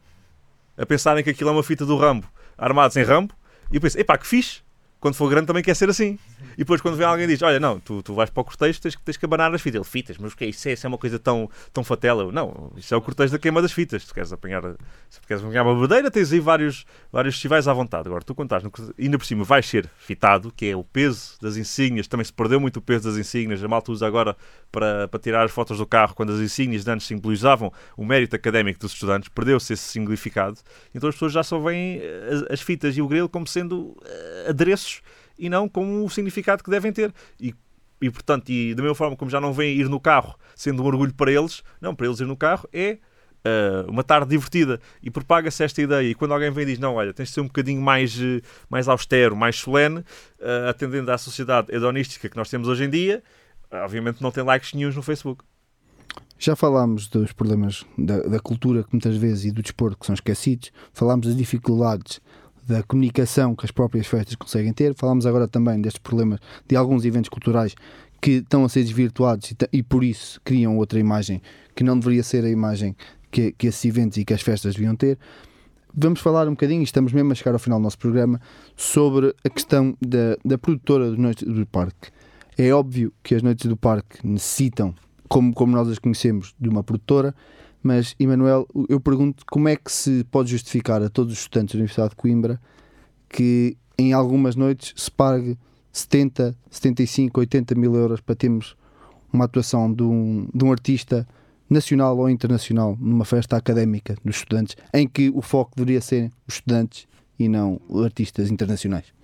a pensarem que aquilo é uma fita do Rambo, armados em Rambo, e eu penso, epá, que fixe, quando for grande também quer ser assim. E depois quando vem alguém e diz, olha, não, tu, tu vais para o cortejo, tens, tens que abanar as fitas. Ele, fitas, mas o que é isso? É, uma coisa tão, tão fatela. Eu, não, isso é o cortejo da queima das fitas. Se queres apanhar, se queres apanhar uma bandeira, tens aí vários, vários festivais à vontade. Agora, tu no, ainda por cima, vais ser fitado, que é o peso das insígnias, também se perdeu muito o peso das insígnias, a malta usa agora para, para tirar as fotos do carro, quando as insígnias de antes simbolizavam o mérito académico dos estudantes, perdeu-se esse significado. Então as pessoas já só veem as, as fitas e o grelo como sendo uh, adereços e não com o significado que devem ter. E, e portanto, e da mesma forma como já não vêm ir no carro sendo um orgulho para eles, não, para eles ir no carro é uh, uma tarde divertida e propaga-se esta ideia. E quando alguém vem e diz, não, olha, tens de ser um bocadinho mais, uh, mais austero, mais solene, uh, atendendo à sociedade hedonística que nós temos hoje em dia, obviamente não tem likes nenhums no Facebook. Já falámos dos problemas da, da, cultura que muitas vezes e do desporto que são esquecidos, falámos das dificuldades da comunicação que as próprias festas conseguem ter. Falámos agora também destes problemas de alguns eventos culturais que estão a ser desvirtuados e, e por isso criam outra imagem que não deveria ser a imagem que, que esses eventos e que as festas deviam ter. Vamos falar um bocadinho, e estamos mesmo a chegar ao final do nosso programa, sobre a questão da, da produtora das Noites do Parque. É óbvio que as Noites do Parque necessitam, como, como nós as conhecemos, de uma produtora, mas, Emanuel, eu pergunto como é que se pode justificar a todos os estudantes da Universidade de Coimbra que em algumas noites se pague 70, 75, 80 mil euros para termos uma atuação de um, de um artista nacional ou internacional numa festa académica dos estudantes, em que o foco deveria ser os estudantes e não artistas internacionais.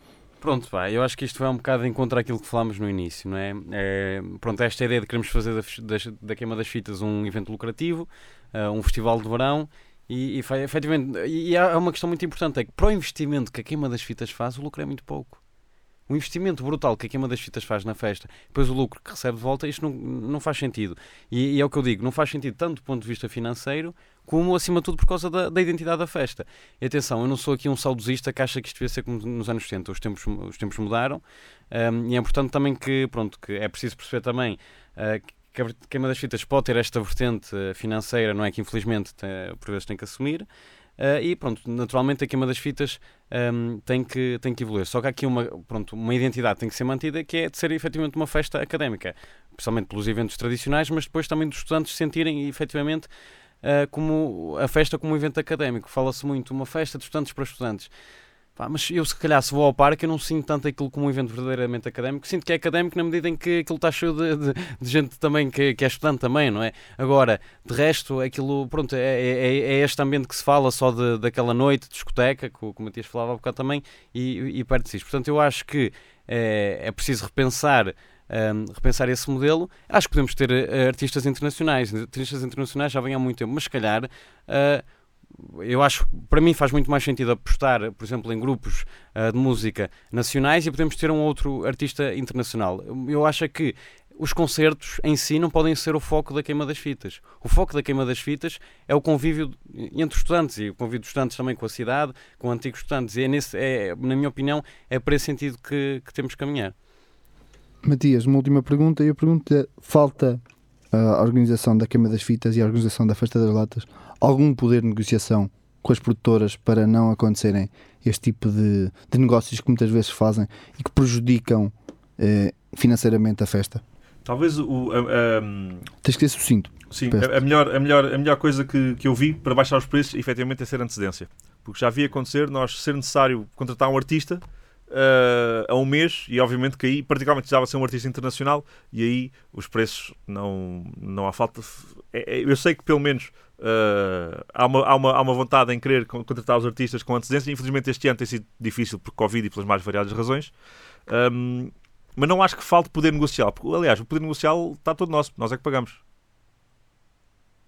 Pronto, pá, eu acho que isto vai um bocado em contra aquilo que falámos no início, não é? é pronto, esta ideia de queremos fazer da, da, da, queima das fitas um evento lucrativo, uh, um festival de verão, e, e efetivamente, e há uma questão muito importante, é que para o investimento que a queima das fitas faz, o lucro é muito pouco o investimento brutal que a queima das fitas faz na festa, depois o lucro que recebe de volta, isto não, não faz sentido. E, e, é o que eu digo, não faz sentido tanto do ponto de vista financeiro, como acima de tudo por causa da, da identidade da festa. E atenção, eu não sou aqui um saudosista que acha que isto devia ser como nos anos 70, os tempos, os tempos mudaram, um, e é importante também que, pronto, que é preciso perceber também uh, que a queima das fitas pode ter esta vertente financeira, não é? Que infelizmente tem, por vezes tem que assumir, Uh, e pronto, naturalmente a queima das fitas um, tem, que, tem que evoluir. Só que há aqui uma, pronto, uma identidade tem que ser mantida, que é de ser efetivamente uma festa académica, principalmente pelos eventos tradicionais, mas depois também dos estudantes sentirem efetivamente uh, como a festa como um evento académico. Fala-se muito uma festa de estudantes para estudantes. Pá, mas eu, se calhar, se vou ao parque, eu não sinto tanto aquilo como um evento verdadeiramente académico. Sinto que é académico na medida em que aquilo está cheio de, de, de gente também que, que, é estudante também, não é? Agora, de resto, aquilo, pronto, é, é, é este ambiente que se fala só de, daquela noite, discoteca, que o, Matias falava há bocado também, e, e perto disso. Portanto, eu acho que é, é preciso repensar. Um, repensar esse modelo, acho que podemos ter uh, artistas internacionais. Artistas internacionais já vêm há muito tempo, mas se calhar uh, eu acho, para mim faz muito mais sentido apostar, por exemplo, em grupos uh, de música nacionais e podemos ter um outro artista internacional. Eu acho que os concertos em si não podem ser o foco da queima das fitas. O foco da queima das fitas é o convívio entre os estudantes e o convívio dos estudantes também com a cidade, com antigos estudantes. E é, nesse, é na minha opinião, é para esse sentido que, que temos que caminhar. Matias, uma última pergunta. E a pergunta é, falta a organização da queima das fitas e a organização da festa das latas algum poder de negociação com as produtoras para não acontecerem este tipo de, de negócios que muitas vezes fazem e que prejudicam eh, financeiramente a festa? Talvez o. A, a, Tens que ser sucinto. Sim, a, a, melhor, a, melhor, a melhor coisa que, que eu vi para baixar os preços, efetivamente, é ser antecedência. Porque já vi acontecer nós ser necessário contratar um artista uh, a um mês e, obviamente, que aí, particularmente, precisava ser um artista internacional e aí os preços não, não há falta. É, é, eu sei que, pelo menos, Uh, há, uma, há, uma, há uma vontade em querer contratar os artistas com antecedência. Infelizmente, este ano tem sido difícil por Covid e pelas mais variadas razões. Um, mas não acho que falte poder negocial. Porque, aliás, o poder negocial está todo nosso. Nós é que pagamos.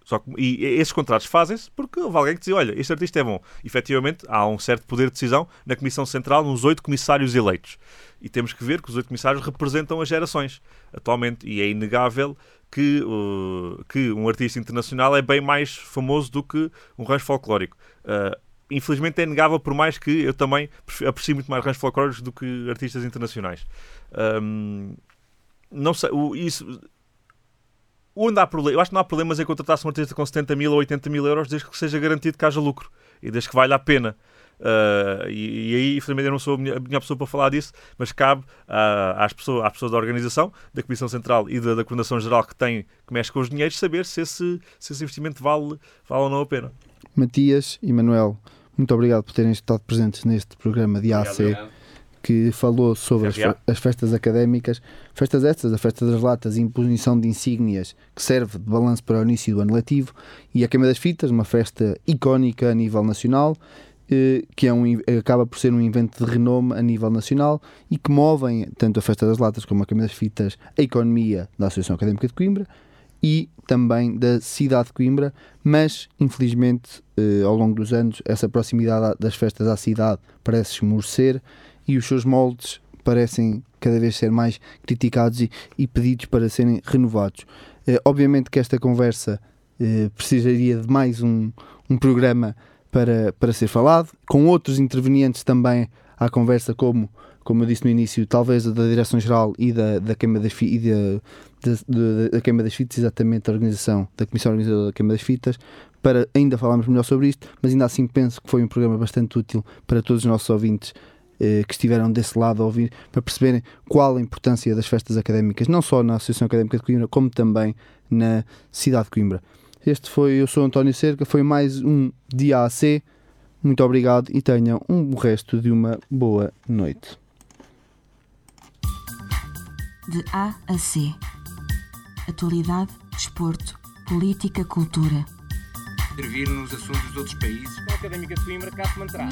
Só que, e esses contratos fazem-se porque houve alguém que diz: olha, este artista é bom. Efetivamente, há um certo poder de decisão na Comissão Central, nos oito comissários eleitos. E temos que ver que os oito comissários representam as gerações atualmente. E é inegável que, uh, que um artista internacional é bem mais famoso do que um rancho folclórico. Uh, infelizmente é negável, por mais que eu também aprecio muito mais ranchos folclóricos do que artistas internacionais. Um, não sei, o, isso. Onde há problema, eu acho que não há problemas em contratar-se um artista com 70 mil ou 80 mil euros desde que seja garantido que haja lucro e desde que valha a pena. Uh, e, e, aí, infelizmente, eu não sou a melhor, pessoa para falar disso, mas cabe uh, às, pessoas, às pessoas da organização, da Comissão Central e da, da Coordenação Geral que, tem, que mexe com os dinheiros, saber se esse, se esse investimento vale, vale ou não a pena. Matias e Manuel, muito obrigado por terem estado presentes neste programa de AC. Obrigado que falou sobre as, as, festas académicas, festas estas, a festa das latas, imposição de insígnias, que serve de balanço para o início do ano letivo, e a Queima das Fitas, uma festa icónica a nível nacional, eh, que é um, acaba por ser um evento de renome a nível nacional e que movem tanto a Festa das Latas como a Queima das Fitas a economia da Associação Académica de Coimbra e também da cidade de Coimbra, mas infelizmente eh, ao longo dos anos essa proximidade das festas à cidade parece esmorecer e os seus moldes parecem cada vez ser mais criticados e, e pedidos para serem renovados. Eh, obviamente que esta conversa eh, precisaria de mais um, um programa para, para ser falado, com outros intervenientes também à conversa, como, como eu disse no início, talvez a da Direção-Geral e da, da das e da, da, da, Queima das Fitas, exatamente a organização da Comissão Organizadora da Queima das Fitas, para ainda falarmos melhor sobre isto, mas ainda assim penso que foi um programa bastante útil para todos os nossos ouvintes eh, que estiveram desse lado a ouvir, para perceberem qual a importância das festas académicas, não só na Associação Académica de Coimbra, como também na cidade de Coimbra. Este foi, eu sou António Cerca, foi mais um dia AC. Muito obrigado e tenham um resto de uma boa noite. De A a C. Atualidade, desporto, política, cultura. Intervir nos assuntos de outros países. A Académica de Coimbra, cá se manterá.